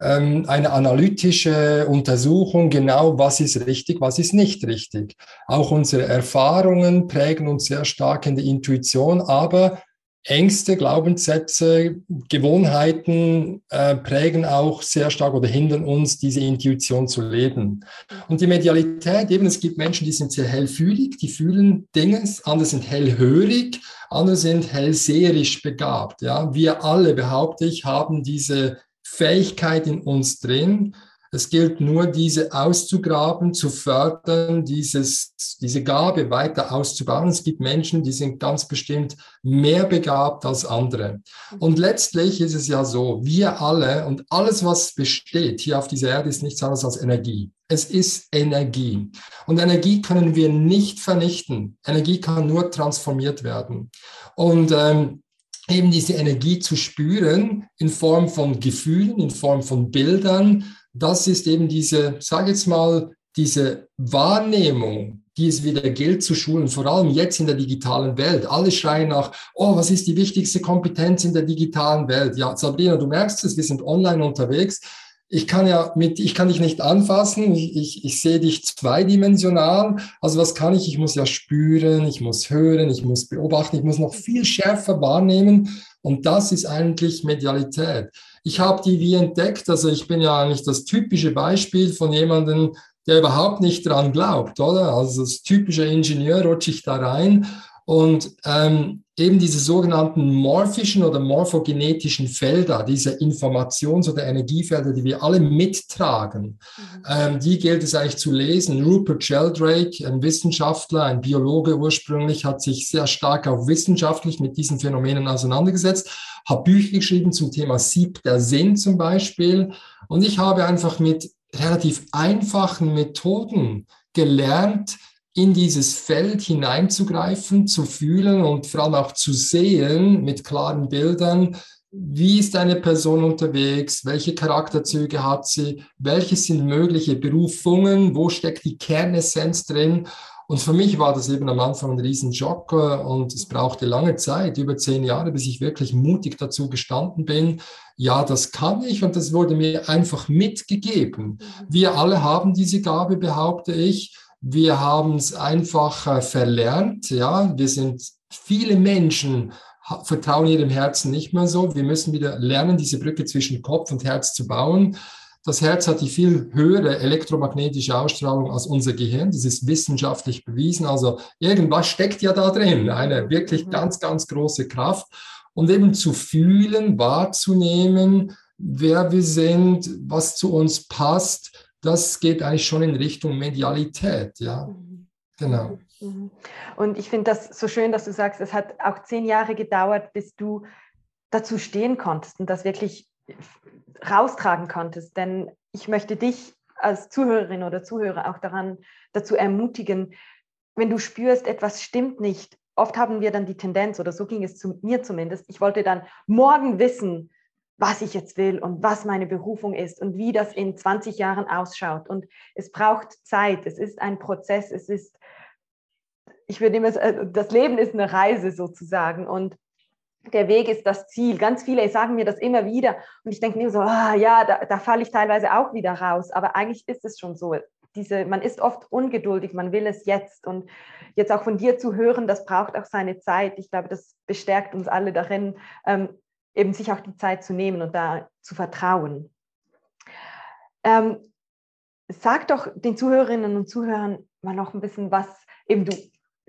S2: ähm, eine analytische Untersuchung genau, was ist richtig, was ist nicht richtig. Auch unsere Erfahrungen prägen uns sehr stark in die Intuition, aber Ängste, Glaubenssätze, Gewohnheiten äh, prägen auch sehr stark oder hindern uns, diese Intuition zu leben. Und die Medialität, eben, es gibt Menschen, die sind sehr hellfühlig, die fühlen Dinge, andere sind hellhörig, andere sind hellseherisch begabt. Ja, wir alle, behaupte ich, haben diese Fähigkeit in uns drin, es gilt nur, diese auszugraben, zu fördern, dieses, diese Gabe weiter auszubauen. Es gibt Menschen, die sind ganz bestimmt mehr begabt als andere. Und letztlich ist es ja so, wir alle und alles, was besteht hier auf dieser Erde, ist nichts anderes als Energie. Es ist Energie. Und Energie können wir nicht vernichten. Energie kann nur transformiert werden. Und ähm, eben diese Energie zu spüren in Form von Gefühlen, in Form von Bildern, das ist eben diese, sage jetzt mal, diese Wahrnehmung, die es wieder gilt zu schulen, vor allem jetzt in der digitalen Welt. Alle schreien nach, oh, was ist die wichtigste Kompetenz in der digitalen Welt? Ja, Sabrina, du merkst es, wir sind online unterwegs. Ich kann ja mit, ich kann dich nicht anfassen, ich, ich, ich sehe dich zweidimensional. Also was kann ich? Ich muss ja spüren, ich muss hören, ich muss beobachten, ich muss noch viel schärfer wahrnehmen. Und das ist eigentlich Medialität. Ich habe die wie entdeckt, also ich bin ja eigentlich das typische Beispiel von jemandem, der überhaupt nicht dran glaubt, oder? Also das typische Ingenieur rutsche ich da rein und ähm, eben diese sogenannten morphischen oder morphogenetischen Felder, diese Informations- oder Energiefelder, die wir alle mittragen, mhm. ähm, die gilt es eigentlich zu lesen. Rupert Sheldrake, ein Wissenschaftler, ein Biologe ursprünglich, hat sich sehr stark auch wissenschaftlich mit diesen Phänomenen auseinandergesetzt habe Bücher geschrieben zum Thema Sieb der Sinn zum Beispiel. Und ich habe einfach mit relativ einfachen Methoden gelernt, in dieses Feld hineinzugreifen, zu fühlen und vor allem auch zu sehen mit klaren Bildern, wie ist eine Person unterwegs, welche Charakterzüge hat sie, welche sind mögliche Berufungen, wo steckt die Kernessenz drin und für mich war das eben am Anfang ein Riesenschock und es brauchte lange Zeit, über zehn Jahre, bis ich wirklich mutig dazu gestanden bin. Ja, das kann ich und das wurde mir einfach mitgegeben. Mhm. Wir alle haben diese Gabe, behaupte ich. Wir haben es einfach äh, verlernt. Ja, wir sind viele Menschen vertrauen ihrem Herzen nicht mehr so. Wir müssen wieder lernen, diese Brücke zwischen Kopf und Herz zu bauen. Das Herz hat die viel höhere elektromagnetische Ausstrahlung als unser Gehirn. Das ist wissenschaftlich bewiesen. Also irgendwas steckt ja da drin. Eine wirklich mhm. ganz, ganz große Kraft. Und eben zu fühlen, wahrzunehmen, wer wir sind, was zu uns passt, das geht eigentlich schon in Richtung Medialität. Ja, mhm. genau.
S1: Mhm. Und ich finde das so schön, dass du sagst, es hat auch zehn Jahre gedauert, bis du dazu stehen konntest und das wirklich raustragen konntest. Denn ich möchte dich als Zuhörerin oder Zuhörer auch daran dazu ermutigen, wenn du spürst, etwas stimmt nicht. Oft haben wir dann die Tendenz, oder so ging es zu mir zumindest, ich wollte dann morgen wissen, was ich jetzt will und was meine Berufung ist und wie das in 20 Jahren ausschaut. Und es braucht Zeit, es ist ein Prozess, es ist, ich würde immer, das Leben ist eine Reise sozusagen. Und der Weg ist das Ziel. Ganz viele sagen mir das immer wieder und ich denke mir so, ah, ja, da, da falle ich teilweise auch wieder raus, aber eigentlich ist es schon so. diese, man ist oft ungeduldig, man will es jetzt. Und jetzt auch von dir zu hören, das braucht auch seine Zeit. Ich glaube, das bestärkt uns alle darin, ähm, eben sich auch die Zeit zu nehmen und da zu vertrauen. Ähm, sag doch den Zuhörerinnen und Zuhörern mal noch ein bisschen was, eben du,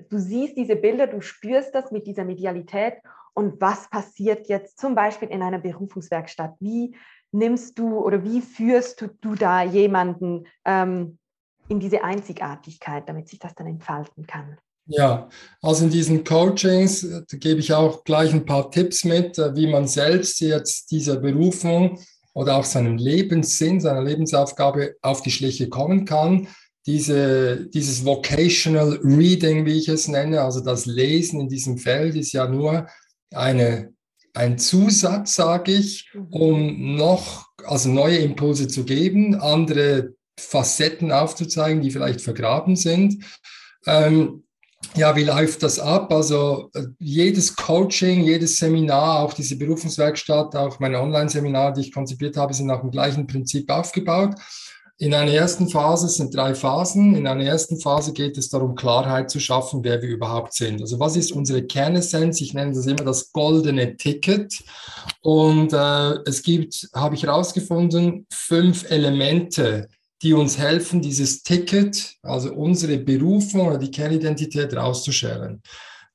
S1: du siehst diese Bilder, du spürst das mit dieser Medialität und was passiert jetzt zum Beispiel in einer Berufungswerkstatt? Wie nimmst du oder wie führst du, du da jemanden ähm, in diese Einzigartigkeit, damit sich das dann entfalten kann?
S2: Ja, also in diesen Coachings äh, gebe ich auch gleich ein paar Tipps mit, äh, wie man selbst jetzt dieser Berufung oder auch seinem Lebenssinn, seiner Lebensaufgabe auf die Schliche kommen kann. Diese, dieses Vocational Reading, wie ich es nenne, also das Lesen in diesem Feld, ist ja nur eine, ein Zusatz, sage ich, mhm. um noch, also neue Impulse zu geben, andere Facetten aufzuzeigen, die vielleicht vergraben sind. Ähm, ja, wie läuft das ab? Also äh, jedes Coaching, jedes Seminar, auch diese Berufungswerkstatt, auch meine Online-Seminare, die ich konzipiert habe, sind nach dem gleichen Prinzip aufgebaut. In einer ersten Phase sind drei Phasen. In einer ersten Phase geht es darum, Klarheit zu schaffen, wer wir überhaupt sind. Also was ist unsere Kernessenz? Ich nenne das immer das goldene Ticket. Und äh, es gibt, habe ich herausgefunden, fünf Elemente, die uns helfen, dieses Ticket, also unsere Berufung oder die Kernidentität rauszuschälen.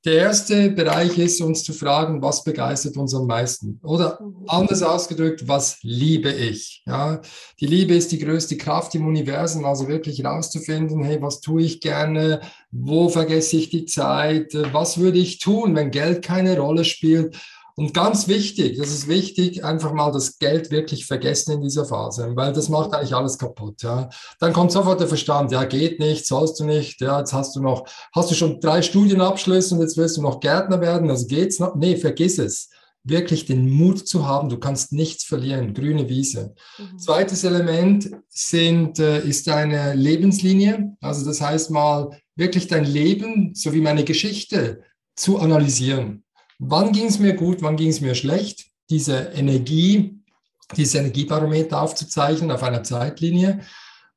S2: Der erste Bereich ist, uns zu fragen, was begeistert uns am meisten? Oder anders ausgedrückt, was liebe ich? Ja, die Liebe ist die größte Kraft im Universum, also wirklich rauszufinden, hey, was tue ich gerne? Wo vergesse ich die Zeit? Was würde ich tun, wenn Geld keine Rolle spielt? Und ganz wichtig, das ist wichtig, einfach mal das Geld wirklich vergessen in dieser Phase, weil das macht eigentlich alles kaputt. Ja. Dann kommt sofort der Verstand, ja, geht nicht, sollst du nicht, ja, jetzt hast du noch, hast du schon drei Studienabschlüsse und jetzt willst du noch Gärtner werden, also geht's noch? Nee, vergiss es. Wirklich den Mut zu haben, du kannst nichts verlieren, grüne Wiese. Mhm. Zweites Element sind, äh, ist deine Lebenslinie, also das heißt mal, wirklich dein Leben sowie meine Geschichte zu analysieren. Wann ging es mir gut, wann ging es mir schlecht? Diese Energie, dieses Energiebarometer aufzuzeichnen auf einer Zeitlinie,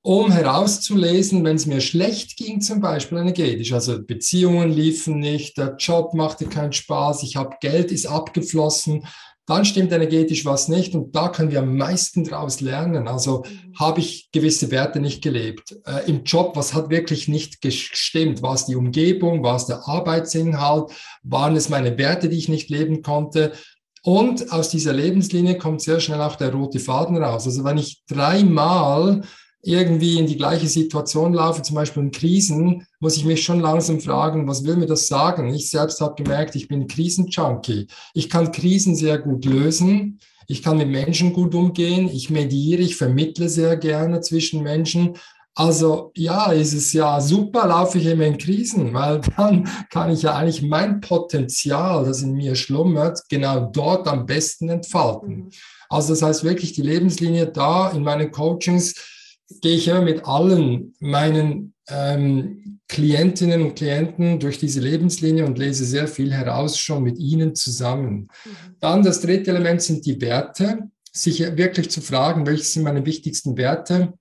S2: um herauszulesen, wenn es mir schlecht ging, zum Beispiel energetisch, also Beziehungen liefen nicht, der Job machte keinen Spaß, ich habe Geld ist abgeflossen, dann stimmt energetisch was nicht und da können wir am meisten daraus lernen. Also mhm. habe ich gewisse Werte nicht gelebt. Äh, Im Job, was hat wirklich nicht gestimmt? War es die Umgebung? War es der Arbeitsinhalt? Waren es meine Werte, die ich nicht leben konnte? Und aus dieser Lebenslinie kommt sehr schnell auch der rote Faden raus. Also wenn ich dreimal irgendwie in die gleiche Situation laufe, zum Beispiel in Krisen, muss ich mich schon langsam fragen, was will mir das sagen? Ich selbst habe gemerkt, ich bin Krisenjunkie. Ich kann Krisen sehr gut lösen. Ich kann mit Menschen gut umgehen. Ich mediere, ich vermittle sehr gerne zwischen Menschen. Also ja, ist es ja super, laufe ich immer in Krisen, weil dann kann ich ja eigentlich mein Potenzial, das in mir schlummert, genau dort am besten entfalten. Mhm. Also das heißt wirklich die Lebenslinie da in meinen Coachings gehe ich immer mit allen meinen ähm, Klientinnen und Klienten durch diese Lebenslinie und lese sehr viel heraus schon mit ihnen zusammen. Mhm. Dann das dritte Element sind die Werte, sich wirklich zu fragen, welche sind meine wichtigsten Werte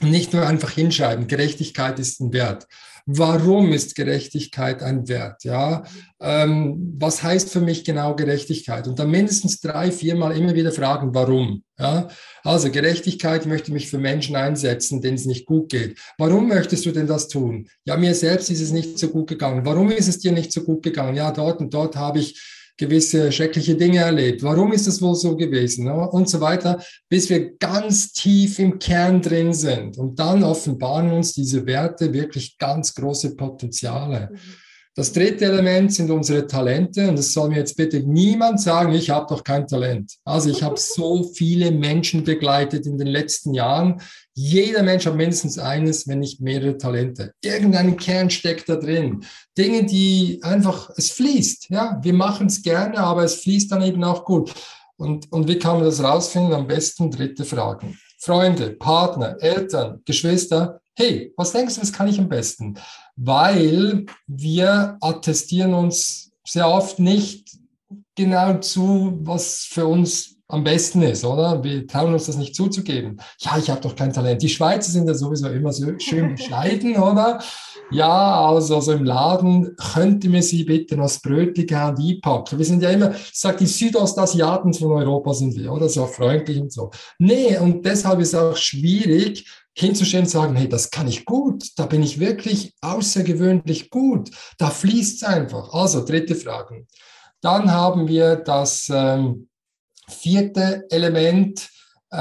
S2: und nicht nur einfach hinschreiben, Gerechtigkeit ist ein Wert. Warum ist Gerechtigkeit ein Wert? Ja, ähm, was heißt für mich genau Gerechtigkeit? Und dann mindestens drei, viermal immer wieder fragen, warum? Ja, also Gerechtigkeit möchte mich für Menschen einsetzen, denen es nicht gut geht. Warum möchtest du denn das tun? Ja, mir selbst ist es nicht so gut gegangen. Warum ist es dir nicht so gut gegangen? Ja, dort und dort habe ich gewisse schreckliche Dinge erlebt. Warum ist es wohl so gewesen? Und so weiter, bis wir ganz tief im Kern drin sind. Und dann offenbaren uns diese Werte wirklich ganz große Potenziale. Mhm. Das dritte Element sind unsere Talente und es soll mir jetzt bitte niemand sagen, ich habe doch kein Talent. Also ich habe so viele Menschen begleitet in den letzten Jahren. Jeder Mensch hat mindestens eines, wenn nicht mehrere Talente. Irgendein Kern steckt da drin. Dinge, die einfach, es fließt. Ja, wir machen es gerne, aber es fließt dann eben auch gut. Und, und wie kann man das rausfinden? Am besten dritte Fragen. Freunde, Partner, Eltern, Geschwister, hey, was denkst du, was kann ich am besten? Weil wir attestieren uns sehr oft nicht genau zu, was für uns am besten ist, oder? Wir trauen uns das nicht zuzugeben. Ja, ich habe doch kein Talent. Die Schweizer sind ja sowieso immer so schön bescheiden, oder? Ja, also so im Laden könnte mir Sie bitte noch das Brötchen gern einpacken. Wir sind ja immer, ich sage, die Südostasiaten von Europa sind wir, oder? So freundlich und so. Nee, und deshalb ist es auch schwierig, hinzustellen und sagen, hey, das kann ich gut, da bin ich wirklich außergewöhnlich gut, da fließt es einfach. Also, dritte Frage. Dann haben wir das ähm, vierte Element, äh,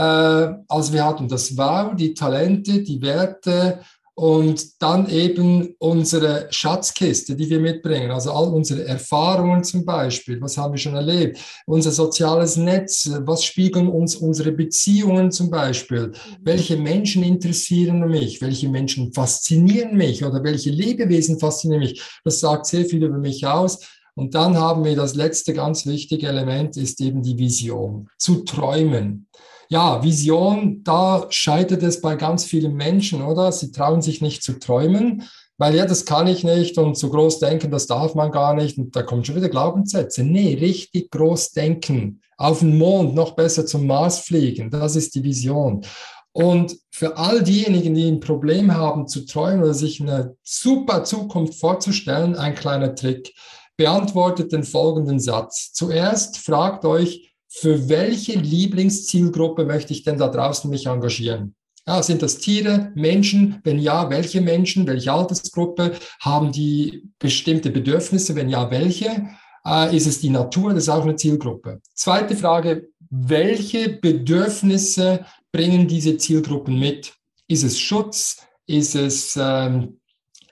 S2: also wir hatten das Wow, die Talente, die Werte, und dann eben unsere Schatzkiste, die wir mitbringen, also all unsere Erfahrungen zum Beispiel, was haben wir schon erlebt, unser soziales Netz, was spiegeln uns unsere Beziehungen zum Beispiel, welche Menschen interessieren mich, welche Menschen faszinieren mich? Oder welche Lebewesen faszinieren mich, das sagt sehr viel über mich aus. Und dann haben wir das letzte ganz wichtige Element, ist eben die Vision, zu träumen. Ja, Vision, da scheitert es bei ganz vielen Menschen, oder? Sie trauen sich nicht zu träumen, weil ja, das kann ich nicht und so groß denken, das darf man gar nicht. Und da kommen schon wieder Glaubenssätze. Nee, richtig groß denken. Auf den Mond, noch besser zum Mars fliegen. Das ist die Vision. Und für all diejenigen, die ein Problem haben zu träumen oder sich eine super Zukunft vorzustellen, ein kleiner Trick. Beantwortet den folgenden Satz. Zuerst fragt euch, für welche Lieblingszielgruppe möchte ich denn da draußen mich engagieren? Ja, sind das Tiere, Menschen? Wenn ja, welche Menschen? Welche Altersgruppe? Haben die bestimmte Bedürfnisse? Wenn ja, welche? Äh, ist es die Natur? Das ist auch eine Zielgruppe. Zweite Frage, welche Bedürfnisse bringen diese Zielgruppen mit? Ist es Schutz? Ist es ähm,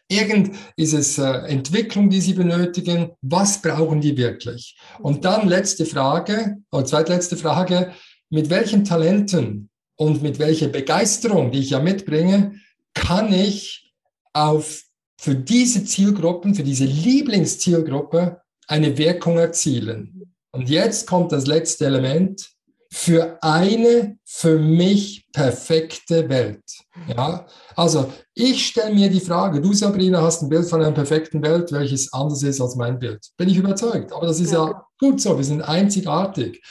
S2: Irgend ist es äh, Entwicklung, die sie benötigen. Was brauchen die wirklich? Und dann letzte Frage, oder zweitletzte Frage, mit welchen Talenten und mit welcher Begeisterung, die ich ja mitbringe, kann ich auf für diese Zielgruppen, für diese Lieblingszielgruppe eine Wirkung erzielen. Und jetzt kommt das letzte Element, für eine für mich perfekte Welt. Ja, also ich stelle mir die Frage, du Sabrina hast ein Bild von einer perfekten Welt, welches anders ist als mein Bild. Bin ich überzeugt. Aber das ist ja, ja gut so, wir sind einzigartig.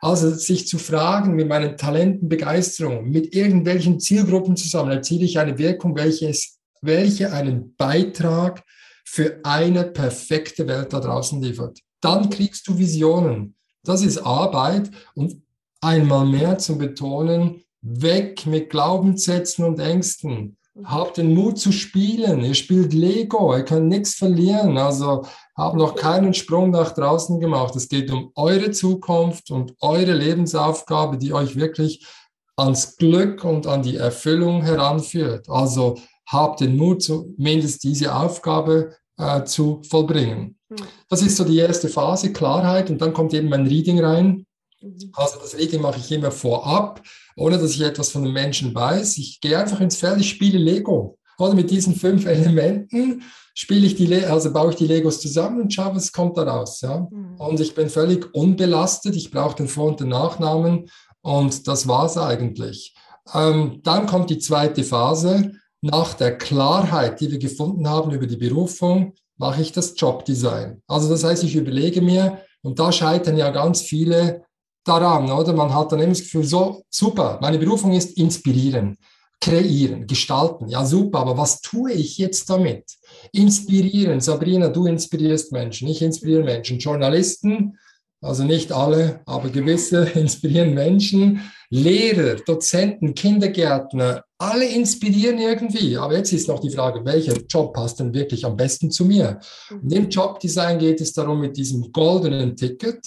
S2: Also sich zu fragen mit meinen Talenten, Begeisterung, mit irgendwelchen Zielgruppen zusammen, erziele ich eine Wirkung, welches, welche einen Beitrag für eine perfekte Welt da draußen liefert. Dann kriegst du Visionen. Das ist Arbeit und einmal mehr zu betonen, weg mit Glaubenssätzen und Ängsten. Habt den Mut zu spielen. Ihr spielt Lego, ihr könnt nichts verlieren. Also habt noch keinen Sprung nach draußen gemacht. Es geht um eure Zukunft und eure Lebensaufgabe, die euch wirklich ans Glück und an die Erfüllung heranführt. Also habt den Mut, zumindest diese Aufgabe äh, zu vollbringen. Hm. Das ist so die erste Phase, Klarheit. Und dann kommt eben mein Reading rein. Mhm. Also das Reading mache ich immer vorab, ohne dass ich etwas von den Menschen weiß. Ich gehe einfach ins Feld, ich spiele Lego. Oder mit diesen fünf Elementen spiele ich die, Le also baue ich die Legos zusammen und schaue, was kommt da raus. Ja? Mhm. Und ich bin völlig unbelastet. Ich brauche den Vor- und den Nachnamen und das war es eigentlich. Ähm, dann kommt die zweite Phase. Nach der Klarheit, die wir gefunden haben über die Berufung, mache ich das Jobdesign. Also das heißt, ich überlege mir, und da scheitern ja ganz viele daran, oder? Man hat dann immer das Gefühl, so super, meine Berufung ist inspirieren, kreieren, gestalten. Ja, super, aber was tue ich jetzt damit? Inspirieren. Sabrina, du inspirierst Menschen, ich inspiriere Menschen. Journalisten, also nicht alle, aber gewisse inspirieren Menschen. Lehrer, Dozenten, Kindergärtner, alle inspirieren irgendwie. Aber jetzt ist noch die Frage, welcher Job passt denn wirklich am besten zu mir? Und im Jobdesign geht es darum, mit diesem goldenen Ticket,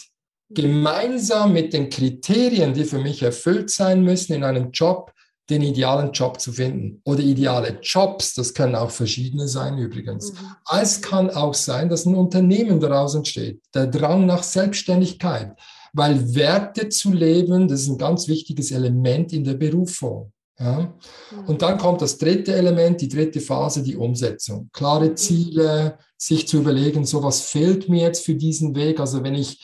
S2: gemeinsam mit den Kriterien, die für mich erfüllt sein müssen, in einem Job den idealen Job zu finden. Oder ideale Jobs, das können auch verschiedene sein übrigens. Mhm. Es kann auch sein, dass ein Unternehmen daraus entsteht, der Drang nach Selbstständigkeit, weil Werte zu leben, das ist ein ganz wichtiges Element in der Berufung. Ja? Mhm. Und dann kommt das dritte Element, die dritte Phase, die Umsetzung. Klare mhm. Ziele, sich zu überlegen, so was fehlt mir jetzt für diesen Weg. Also wenn ich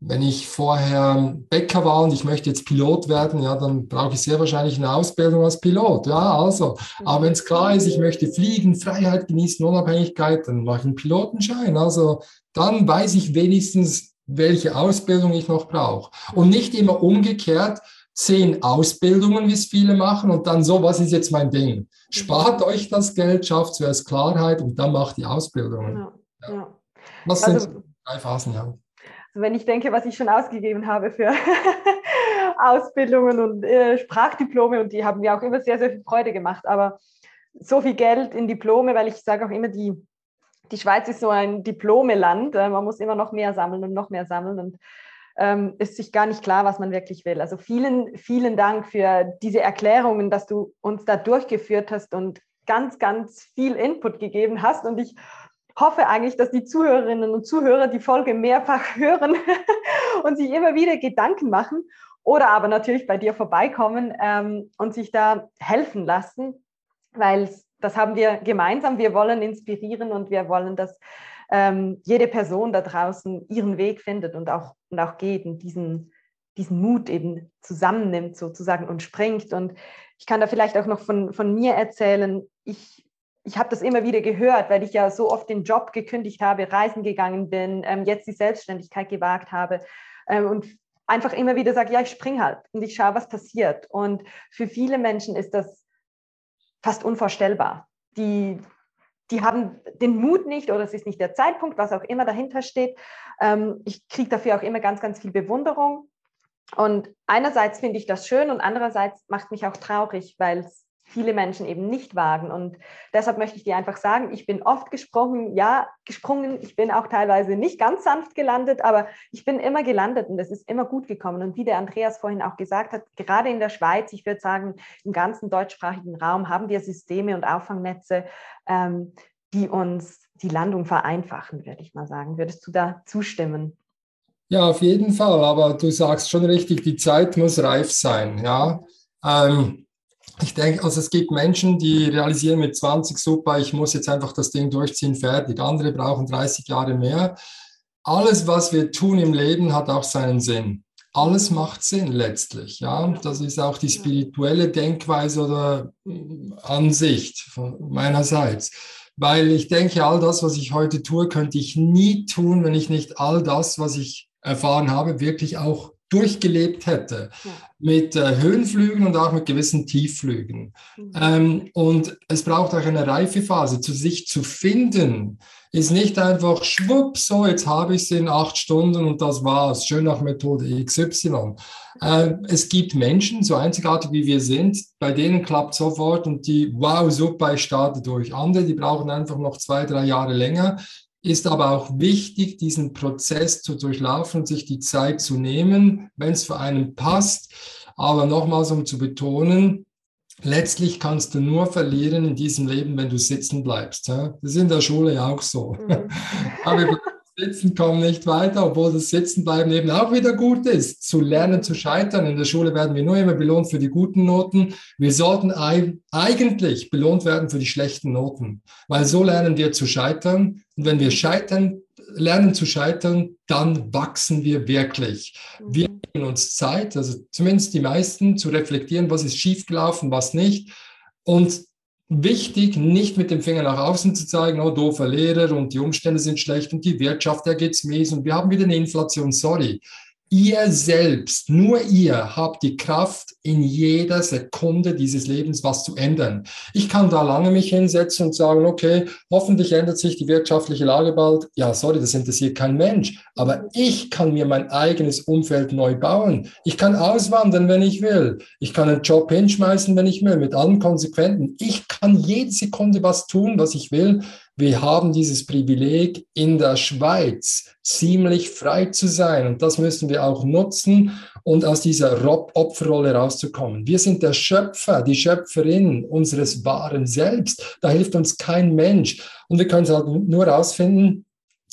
S2: wenn ich vorher Bäcker war und ich möchte jetzt Pilot werden, ja, dann brauche ich sehr wahrscheinlich eine Ausbildung als Pilot. Ja, also. Aber wenn es klar ist, ich möchte fliegen, Freiheit genießen, Unabhängigkeit, dann mache ich einen Pilotenschein. Also dann weiß ich wenigstens, welche Ausbildung ich noch brauche. Und nicht immer umgekehrt, zehn Ausbildungen, wie es viele machen, und dann so, was ist jetzt mein Ding? Spart euch das Geld, schafft zuerst Klarheit und dann macht die Ausbildungen. Ja, ja. Das also, sind drei Phasen, ja. Also
S1: wenn ich denke, was ich schon ausgegeben habe für Ausbildungen und äh, Sprachdiplome, und die haben mir auch immer sehr, sehr viel Freude gemacht, aber so viel Geld in Diplome, weil ich sage auch immer, die, die Schweiz ist so ein Diplomeland. Äh, man muss immer noch mehr sammeln und noch mehr sammeln und ähm, ist sich gar nicht klar, was man wirklich will. Also vielen, vielen Dank für diese Erklärungen, dass du uns da durchgeführt hast und ganz, ganz viel Input gegeben hast. Und ich hoffe eigentlich, dass die Zuhörerinnen und Zuhörer die Folge mehrfach hören und sich immer wieder Gedanken machen oder aber natürlich bei dir vorbeikommen ähm, und sich da helfen lassen, weil das haben wir gemeinsam. Wir wollen inspirieren und wir wollen, dass ähm, jede Person da draußen ihren Weg findet und auch, und auch geht und diesen, diesen Mut eben zusammennimmt sozusagen und springt. Und ich kann da vielleicht auch noch von, von mir erzählen. Ich, ich habe das immer wieder gehört, weil ich ja so oft den Job gekündigt habe, reisen gegangen bin, ähm, jetzt die Selbstständigkeit gewagt habe ähm, und einfach immer wieder sage, ja, ich spring halt und ich schaue, was passiert. Und für viele Menschen ist das fast unvorstellbar. Die, die haben den Mut nicht oder es ist nicht der Zeitpunkt, was auch immer dahinter steht. Ähm, ich kriege dafür auch immer ganz, ganz viel Bewunderung. Und einerseits finde ich das schön und andererseits macht mich auch traurig, weil es viele Menschen eben nicht wagen. Und deshalb möchte ich dir einfach sagen, ich bin oft gesprungen, ja, gesprungen. Ich bin auch teilweise nicht ganz sanft gelandet, aber ich bin immer gelandet und es ist immer gut gekommen. Und wie der Andreas vorhin auch gesagt hat, gerade in der Schweiz, ich würde sagen, im ganzen deutschsprachigen Raum haben wir Systeme und Auffangnetze, ähm, die uns die Landung vereinfachen, würde ich mal sagen. Würdest du da zustimmen?
S2: Ja, auf jeden Fall. Aber du sagst schon richtig, die Zeit muss reif sein. Ja. Ähm, ich denke, also es gibt Menschen, die realisieren mit 20 super, ich muss jetzt einfach das Ding durchziehen, fertig. Andere brauchen 30 Jahre mehr. Alles, was wir tun im Leben, hat auch seinen Sinn. Alles macht Sinn letztlich. Ja, das ist auch die spirituelle Denkweise oder hm, Ansicht von meinerseits. Weil ich denke, all das, was ich heute tue, könnte ich nie tun, wenn ich nicht all das, was ich erfahren habe, wirklich auch durchgelebt hätte. Ja. Mit äh, Höhenflügen und auch mit gewissen Tiefflügen. Mhm. Ähm, und es braucht auch eine Reifephase. Zu sich zu finden, ist nicht einfach schwupp, so jetzt habe ich es in acht Stunden und das war's. Schön nach Methode XY. Äh, es gibt Menschen, so einzigartig wie wir sind, bei denen klappt sofort und die, wow, super, ich starte durch. Andere, die brauchen einfach noch zwei, drei Jahre länger ist aber auch wichtig, diesen Prozess zu durchlaufen, sich die Zeit zu nehmen, wenn es für einen passt. Aber nochmals, um zu betonen, letztlich kannst du nur verlieren in diesem Leben, wenn du sitzen bleibst. Das ist in der Schule ja auch so. Mhm. Sitzen kommen nicht weiter, obwohl das Sitzenbleiben eben auch wieder gut ist. Zu lernen, zu scheitern. In der Schule werden wir nur immer belohnt für die guten Noten. Wir sollten eigentlich belohnt werden für die schlechten Noten, weil so lernen wir zu scheitern. Und wenn wir scheitern, lernen zu scheitern, dann wachsen wir wirklich. Wir nehmen uns Zeit, also zumindest die meisten, zu reflektieren, was ist schiefgelaufen, was nicht. Und wichtig, nicht mit dem Finger nach außen zu zeigen, oh, doofer Lehrer und die Umstände sind schlecht und die Wirtschaft, da geht's mies und wir haben wieder eine Inflation, sorry. Ihr selbst, nur ihr habt die Kraft, in jeder Sekunde dieses Lebens was zu ändern. Ich kann da lange mich hinsetzen und sagen, okay, hoffentlich ändert sich die wirtschaftliche Lage bald. Ja, sorry, das interessiert kein Mensch. Aber ich kann mir mein eigenes Umfeld neu bauen. Ich kann auswandern, wenn ich will. Ich kann einen Job hinschmeißen, wenn ich will, mit allen Konsequenzen. Ich kann jede Sekunde was tun, was ich will. Wir haben dieses Privileg in der Schweiz ziemlich frei zu sein und das müssen wir auch nutzen und aus dieser Opferrolle rauszukommen. Wir sind der Schöpfer, die Schöpferin unseres wahren Selbst. Da hilft uns kein Mensch und wir können es halt nur rausfinden,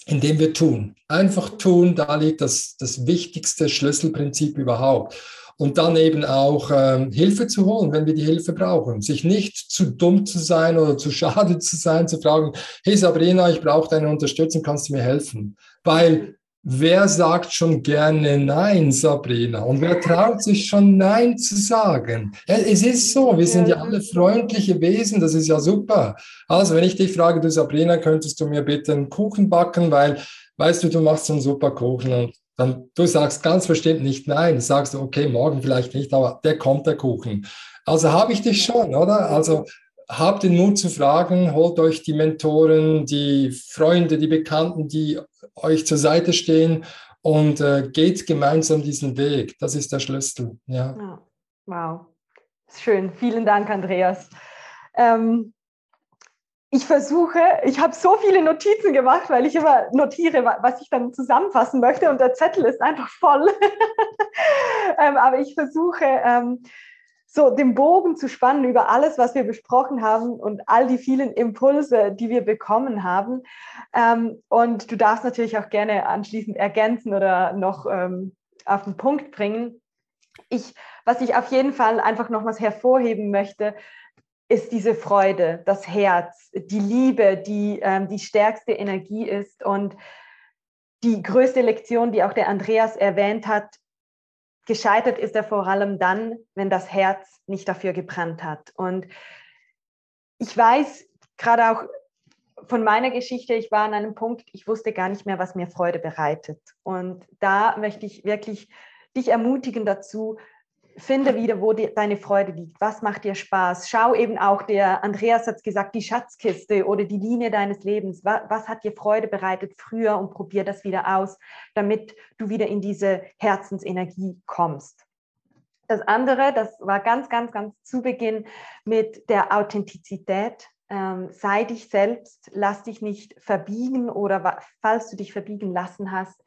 S2: indem wir tun. Einfach tun, da liegt das, das wichtigste Schlüsselprinzip überhaupt und dann eben auch ähm, Hilfe zu holen, wenn wir die Hilfe brauchen. Sich nicht zu dumm zu sein oder zu schade zu sein, zu fragen, hey Sabrina, ich brauche deine Unterstützung, kannst du mir helfen? Weil wer sagt schon gerne Nein, Sabrina? Und wer traut sich schon Nein zu sagen? Ja, es ist so, wir sind ja alle freundliche Wesen, das ist ja super. Also wenn ich dich frage, du Sabrina, könntest du mir bitte einen Kuchen backen, weil, weißt du, du machst einen super Kuchen und dann du sagst ganz bestimmt nicht nein, sagst du, okay, morgen vielleicht nicht, aber der kommt der Kuchen. Also habe ich dich schon, oder? Also habt den Mut zu fragen, holt euch die Mentoren, die Freunde, die Bekannten, die euch zur Seite stehen und äh, geht gemeinsam diesen Weg. Das ist der Schlüssel. Ja.
S1: Wow, schön. Vielen Dank, Andreas. Ähm, ich versuche, ich habe so viele Notizen gemacht, weil ich immer notiere, was ich dann zusammenfassen möchte und der Zettel ist einfach voll. ähm, aber ich versuche, ähm, so den Bogen zu spannen über alles, was wir besprochen haben und all die vielen Impulse, die wir bekommen haben. Ähm, und du darfst natürlich auch gerne anschließend ergänzen oder noch ähm, auf den Punkt bringen. Ich, was ich auf jeden Fall einfach nochmals hervorheben möchte, ist diese Freude, das Herz, die Liebe, die ähm, die stärkste Energie ist und die größte Lektion, die auch der Andreas erwähnt hat, gescheitert ist er vor allem dann, wenn das Herz nicht dafür gebrannt hat. Und ich weiß gerade auch von meiner Geschichte, ich war an einem Punkt, ich wusste gar nicht mehr, was mir Freude bereitet. Und da möchte ich wirklich dich ermutigen dazu, finde wieder, wo die, deine Freude liegt. Was macht dir Spaß? Schau eben auch, der Andreas hat gesagt, die Schatzkiste oder die Linie deines Lebens. Was, was, hat dir Freude bereitet früher und probier das wieder aus, damit du wieder in diese Herzensenergie kommst. Das andere, das war ganz, ganz, ganz zu Beginn mit der Authentizität. Ähm, sei dich selbst, lass dich nicht verbiegen oder falls du dich verbiegen lassen hast,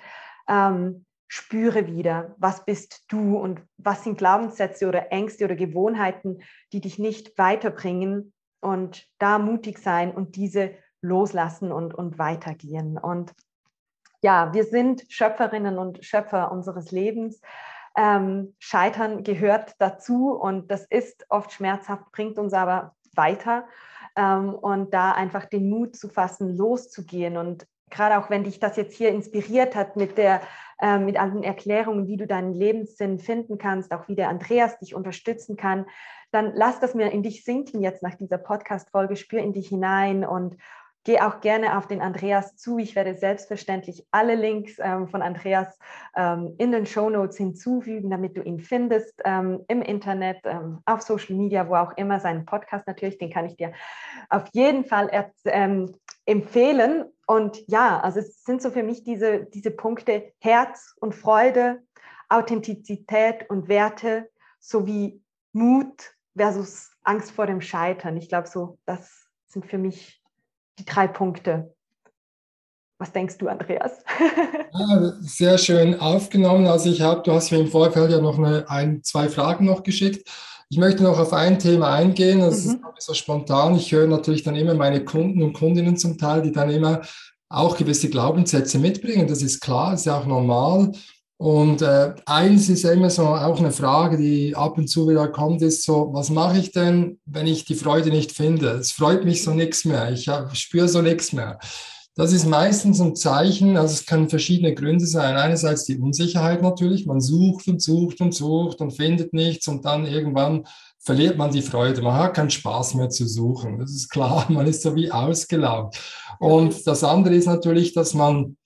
S1: ähm, spüre wieder, was bist du und was sind Glaubenssätze oder Ängste oder Gewohnheiten, die dich nicht weiterbringen und da mutig sein und diese loslassen und, und weitergehen. Und ja, wir sind Schöpferinnen und Schöpfer unseres Lebens. Ähm, Scheitern gehört dazu und das ist oft schmerzhaft, bringt uns aber weiter. Ähm, und da einfach den Mut zu fassen, loszugehen und gerade auch wenn dich das jetzt hier inspiriert hat mit der äh, mit allen Erklärungen, wie du deinen Lebenssinn finden kannst, auch wie der Andreas dich unterstützen kann, dann lass das mir in dich sinken jetzt nach dieser Podcast-Folge, spür in dich hinein und geh auch gerne auf den Andreas zu. Ich werde selbstverständlich alle Links ähm, von Andreas ähm, in den Show Notes hinzufügen, damit du ihn findest ähm, im Internet, ähm, auf Social Media, wo auch immer. Seinen Podcast natürlich, den kann ich dir auf jeden Fall ähm, empfehlen. Und ja, also es sind so für mich diese, diese Punkte Herz und Freude, Authentizität und Werte sowie Mut versus Angst vor dem Scheitern. Ich glaube, so, das sind für mich die drei Punkte. Was denkst du, Andreas?
S2: ja, sehr schön aufgenommen. Also ich habe, du hast mir im Vorfeld ja noch eine, ein, zwei Fragen noch geschickt. Ich möchte noch auf ein Thema eingehen, das mhm. ist so spontan. Ich höre natürlich dann immer meine Kunden und Kundinnen zum Teil, die dann immer auch gewisse Glaubenssätze mitbringen. Das ist klar, das ist ja auch normal. Und äh, eins ist ja immer so auch eine Frage, die ab und zu wieder kommt, ist so, was mache ich denn, wenn ich die Freude nicht finde? Es freut mich so nichts mehr, ich hab, spüre so nichts mehr. Das ist meistens ein Zeichen, also es können verschiedene Gründe sein. Einerseits die Unsicherheit natürlich, man sucht und sucht und sucht und findet nichts und dann irgendwann verliert man die Freude. Man hat keinen Spaß mehr zu suchen. Das ist klar, man ist so wie ausgelaugt. Und das andere ist natürlich, dass man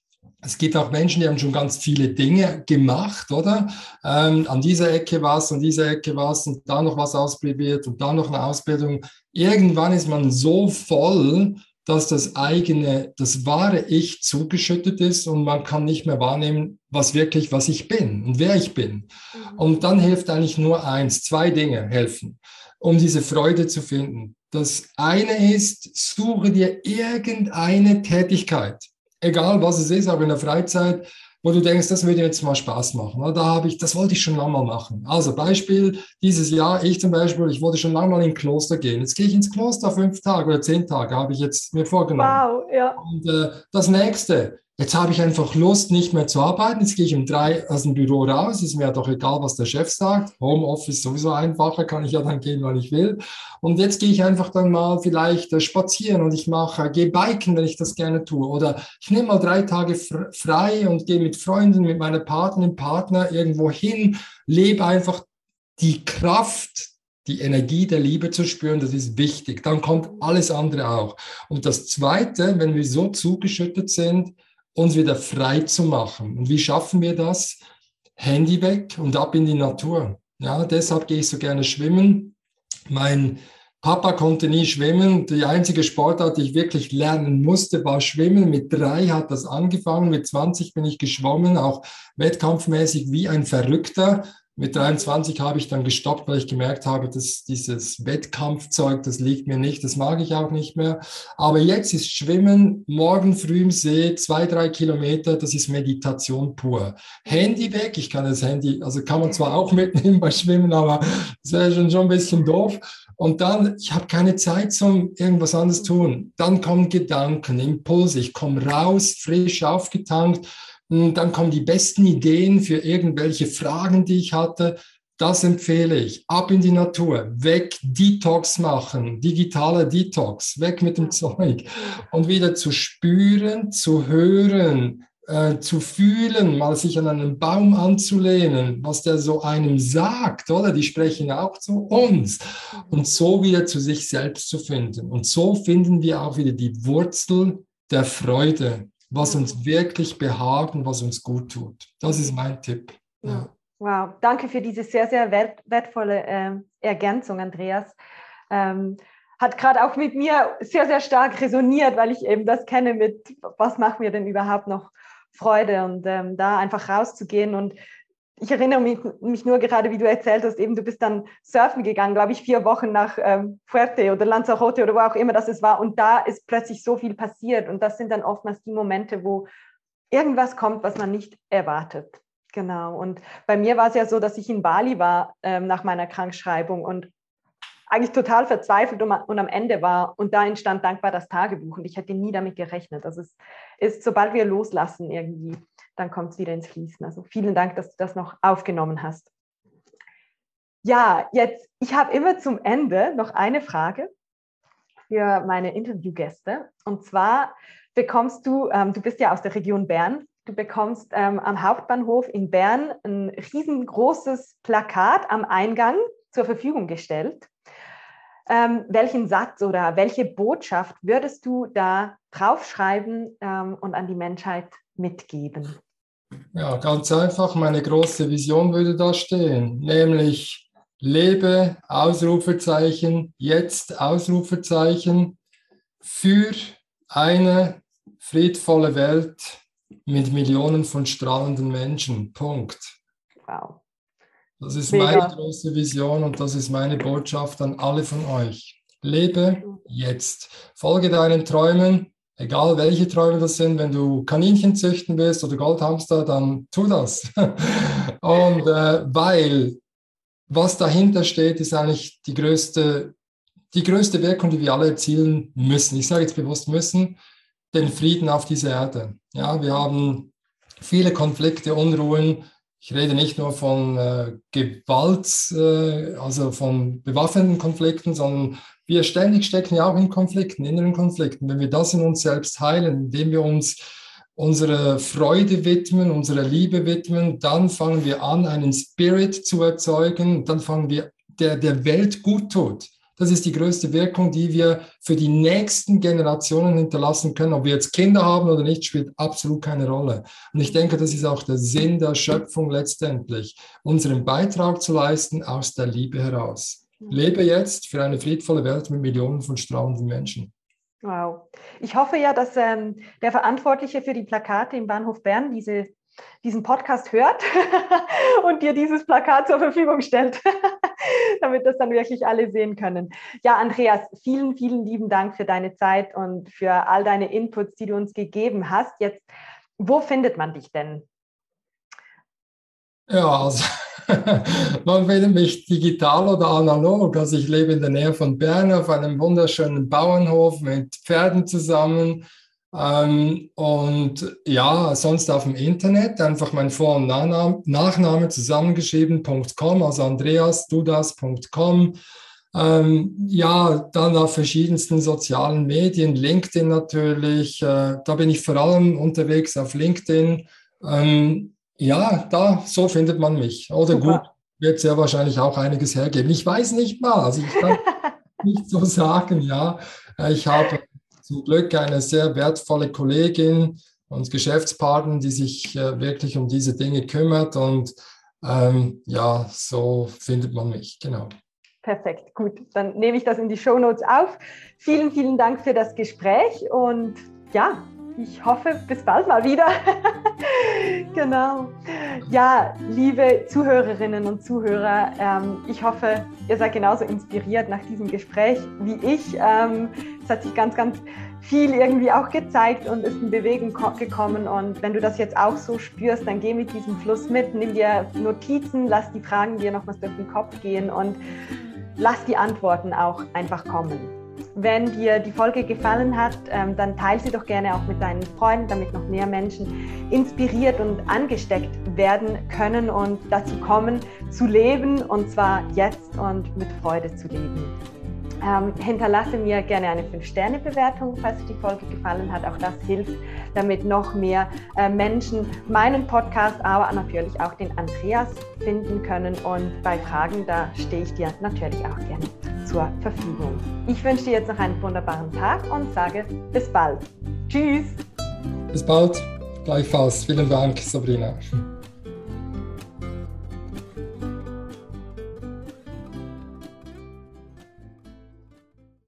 S2: es gibt auch Menschen, die haben schon ganz viele Dinge gemacht, oder? Ähm, an dieser Ecke was, an dieser Ecke was und da noch was ausprobiert und da noch eine Ausbildung. Irgendwann ist man so voll, dass das eigene, das wahre Ich zugeschüttet ist und man kann nicht mehr wahrnehmen, was wirklich, was ich bin und wer ich bin. Mhm. Und dann hilft eigentlich nur eins, zwei Dinge helfen, um diese Freude zu finden. Das eine ist, suche dir irgendeine Tätigkeit, egal was es ist, auch in der Freizeit, wo du denkst, das würde jetzt mal Spaß machen. Da habe ich, das wollte ich schon lange mal machen. Also Beispiel, dieses Jahr, ich zum Beispiel, ich wollte schon lange mal in ein Kloster gehen. Jetzt gehe ich ins Kloster fünf Tage oder zehn Tage, habe ich jetzt mir vorgenommen. Wow, ja. Und äh, das nächste, Jetzt habe ich einfach Lust, nicht mehr zu arbeiten. Jetzt gehe ich um drei aus dem Büro raus. Ist mir ja doch egal, was der Chef sagt. Homeoffice sowieso einfacher, kann ich ja dann gehen, wann ich will. Und jetzt gehe ich einfach dann mal vielleicht äh, spazieren und ich mache, äh, gehe biken, wenn ich das gerne tue. Oder ich nehme mal drei Tage frei und gehe mit Freunden, mit meiner Partnerin, Partner irgendwo hin, lebe einfach die Kraft, die Energie der Liebe zu spüren, das ist wichtig. Dann kommt alles andere auch. Und das Zweite, wenn wir so zugeschüttet sind, uns wieder frei zu machen. Und wie schaffen wir das? Handy weg und ab in die Natur. Ja, deshalb gehe ich so gerne schwimmen. Mein Papa konnte nie schwimmen. Die einzige Sportart, die ich wirklich lernen musste, war Schwimmen. Mit drei hat das angefangen. Mit 20 bin ich geschwommen, auch wettkampfmäßig wie ein Verrückter. Mit 23 habe ich dann gestoppt, weil ich gemerkt habe, dass dieses Wettkampfzeug, das liegt mir nicht, das mag ich auch nicht mehr. Aber jetzt ist Schwimmen morgen früh im See, zwei, drei Kilometer, das ist Meditation pur. Handy weg, ich kann das Handy, also kann man zwar auch mitnehmen bei Schwimmen, aber das wäre schon, schon ein bisschen doof. Und dann, ich habe keine Zeit zum irgendwas anderes tun. Dann kommen Gedanken, Impulse, ich komme raus, frisch aufgetankt dann kommen die besten Ideen für irgendwelche Fragen, die ich hatte. Das empfehle ich. Ab in die Natur, weg, Detox machen, digitaler Detox, weg mit dem Zeug und wieder zu spüren, zu hören, äh, zu fühlen, mal sich an einen Baum anzulehnen, was der so einem sagt, oder? Die sprechen auch zu uns. Und so wieder zu sich selbst zu finden. Und so finden wir auch wieder die Wurzel der Freude was uns wirklich behagt und was uns gut tut. Das ist mein Tipp.
S1: Ja. Wow, danke für diese sehr, sehr wert, wertvolle äh, Ergänzung, Andreas. Ähm, hat gerade auch mit mir sehr, sehr stark resoniert, weil ich eben das kenne mit, was macht mir denn überhaupt noch Freude und ähm, da einfach rauszugehen und ich erinnere mich, mich, nur gerade, wie du erzählt hast, eben du bist dann surfen gegangen, glaube ich, vier Wochen nach ähm, Fuerte oder Lanzarote oder wo auch immer das es war. Und da ist plötzlich so viel passiert. Und das sind dann oftmals die Momente, wo irgendwas kommt, was man nicht erwartet. Genau. Und bei mir war es ja so, dass ich in Bali war ähm, nach meiner Krankschreibung und eigentlich total verzweifelt und, am Ende war. Und da entstand dankbar das Tagebuch. Und ich hätte nie damit gerechnet. Also es ist, sobald wir loslassen irgendwie, dann kommt es wieder ins Fließen. Also vielen Dank, dass du das noch aufgenommen hast. Ja, jetzt, ich habe immer zum Ende noch eine Frage für meine Interviewgäste. Und zwar bekommst du, ähm, du bist ja aus der Region Bern, du bekommst ähm, am Hauptbahnhof in Bern ein riesengroßes Plakat am Eingang zur Verfügung gestellt. Ähm, welchen Satz oder welche Botschaft würdest du da draufschreiben ähm, und an die Menschheit mitgeben?
S2: Ja, ganz einfach, meine große Vision würde da stehen, nämlich lebe, Ausrufezeichen, jetzt Ausrufezeichen, für eine friedvolle Welt mit Millionen von strahlenden Menschen. Punkt. Wow. Das ist Mega. meine große Vision und das ist meine Botschaft an alle von euch. Lebe jetzt. Folge deinen Träumen, egal welche Träume das sind, wenn du Kaninchen züchten willst oder Goldhamster, dann tu das. Und äh, weil was dahinter steht, ist eigentlich die größte, die größte Wirkung, die wir alle erzielen müssen. Ich sage jetzt bewusst müssen, den Frieden auf dieser Erde. Ja, wir haben viele Konflikte, Unruhen. Ich rede nicht nur von äh, Gewalt, äh, also von bewaffneten Konflikten, sondern wir ständig stecken ja auch in Konflikten, inneren Konflikten. Wenn wir das in uns selbst heilen, indem wir uns unsere Freude widmen, unsere Liebe widmen, dann fangen wir an, einen Spirit zu erzeugen, dann fangen wir, der der Welt gut tut. Das ist die größte Wirkung, die wir für die nächsten Generationen hinterlassen können. Ob wir jetzt Kinder haben oder nicht, spielt absolut keine Rolle. Und ich denke, das ist auch der Sinn der Schöpfung letztendlich, unseren Beitrag zu leisten aus der Liebe heraus. Lebe jetzt für eine friedvolle Welt mit Millionen von strahlenden Menschen.
S1: Wow. Ich hoffe ja, dass ähm, der Verantwortliche für die Plakate im Bahnhof Bern diese, diesen Podcast hört und dir dieses Plakat zur Verfügung stellt, damit das dann wirklich alle sehen können. Ja, Andreas, vielen, vielen lieben Dank für deine Zeit und für all deine Inputs, die du uns gegeben hast. Jetzt, wo findet man dich denn?
S2: Ja, also man findet mich digital oder analog. Also ich lebe in der Nähe von Bern auf einem wunderschönen Bauernhof mit Pferden zusammen. Ähm, und ja, sonst auf dem Internet einfach mein Vor- und Nachname, zusammengeschrieben.com, also andreasdudas.com. Ähm, ja, dann auf verschiedensten sozialen Medien, LinkedIn natürlich. Äh, da bin ich vor allem unterwegs auf LinkedIn. Ähm, ja, da, so findet man mich. Oder Super. gut, wird sehr wahrscheinlich auch einiges hergeben. Ich weiß nicht mal, also ich kann nicht so sagen, ja. Ich habe zum Glück eine sehr wertvolle Kollegin und Geschäftspartnern, die sich äh, wirklich um diese Dinge kümmert. Und ähm, ja, so findet man mich, genau.
S1: Perfekt, gut. Dann nehme ich das in die Show Notes auf. Vielen, vielen Dank für das Gespräch und ja, ich hoffe, bis bald mal wieder. genau. Ja, liebe Zuhörerinnen und Zuhörer, ähm, ich hoffe, ihr seid genauso inspiriert nach diesem Gespräch wie ich. Ähm, es hat sich ganz, ganz viel irgendwie auch gezeigt und ist in Bewegung gekommen. Und wenn du das jetzt auch so spürst, dann geh mit diesem Fluss mit, nimm dir Notizen, lass die Fragen dir nochmals durch den Kopf gehen und lass die Antworten auch einfach kommen. Wenn dir die Folge gefallen hat, ähm, dann teile sie doch gerne auch mit deinen Freunden, damit noch mehr Menschen inspiriert und angesteckt werden können und dazu kommen, zu leben und zwar jetzt und mit Freude zu leben. Ähm, hinterlasse mir gerne eine 5-Sterne-Bewertung, falls dir die Folge gefallen hat. Auch das hilft, damit noch mehr äh, Menschen meinen Podcast, aber natürlich auch den Andreas finden können. Und bei Fragen, da stehe ich dir natürlich auch gerne zur Verfügung. Ich wünsche dir jetzt noch einen wunderbaren Tag und sage bis bald. Tschüss.
S2: Bis bald. Gleichfalls. Vielen Dank, Sabrina.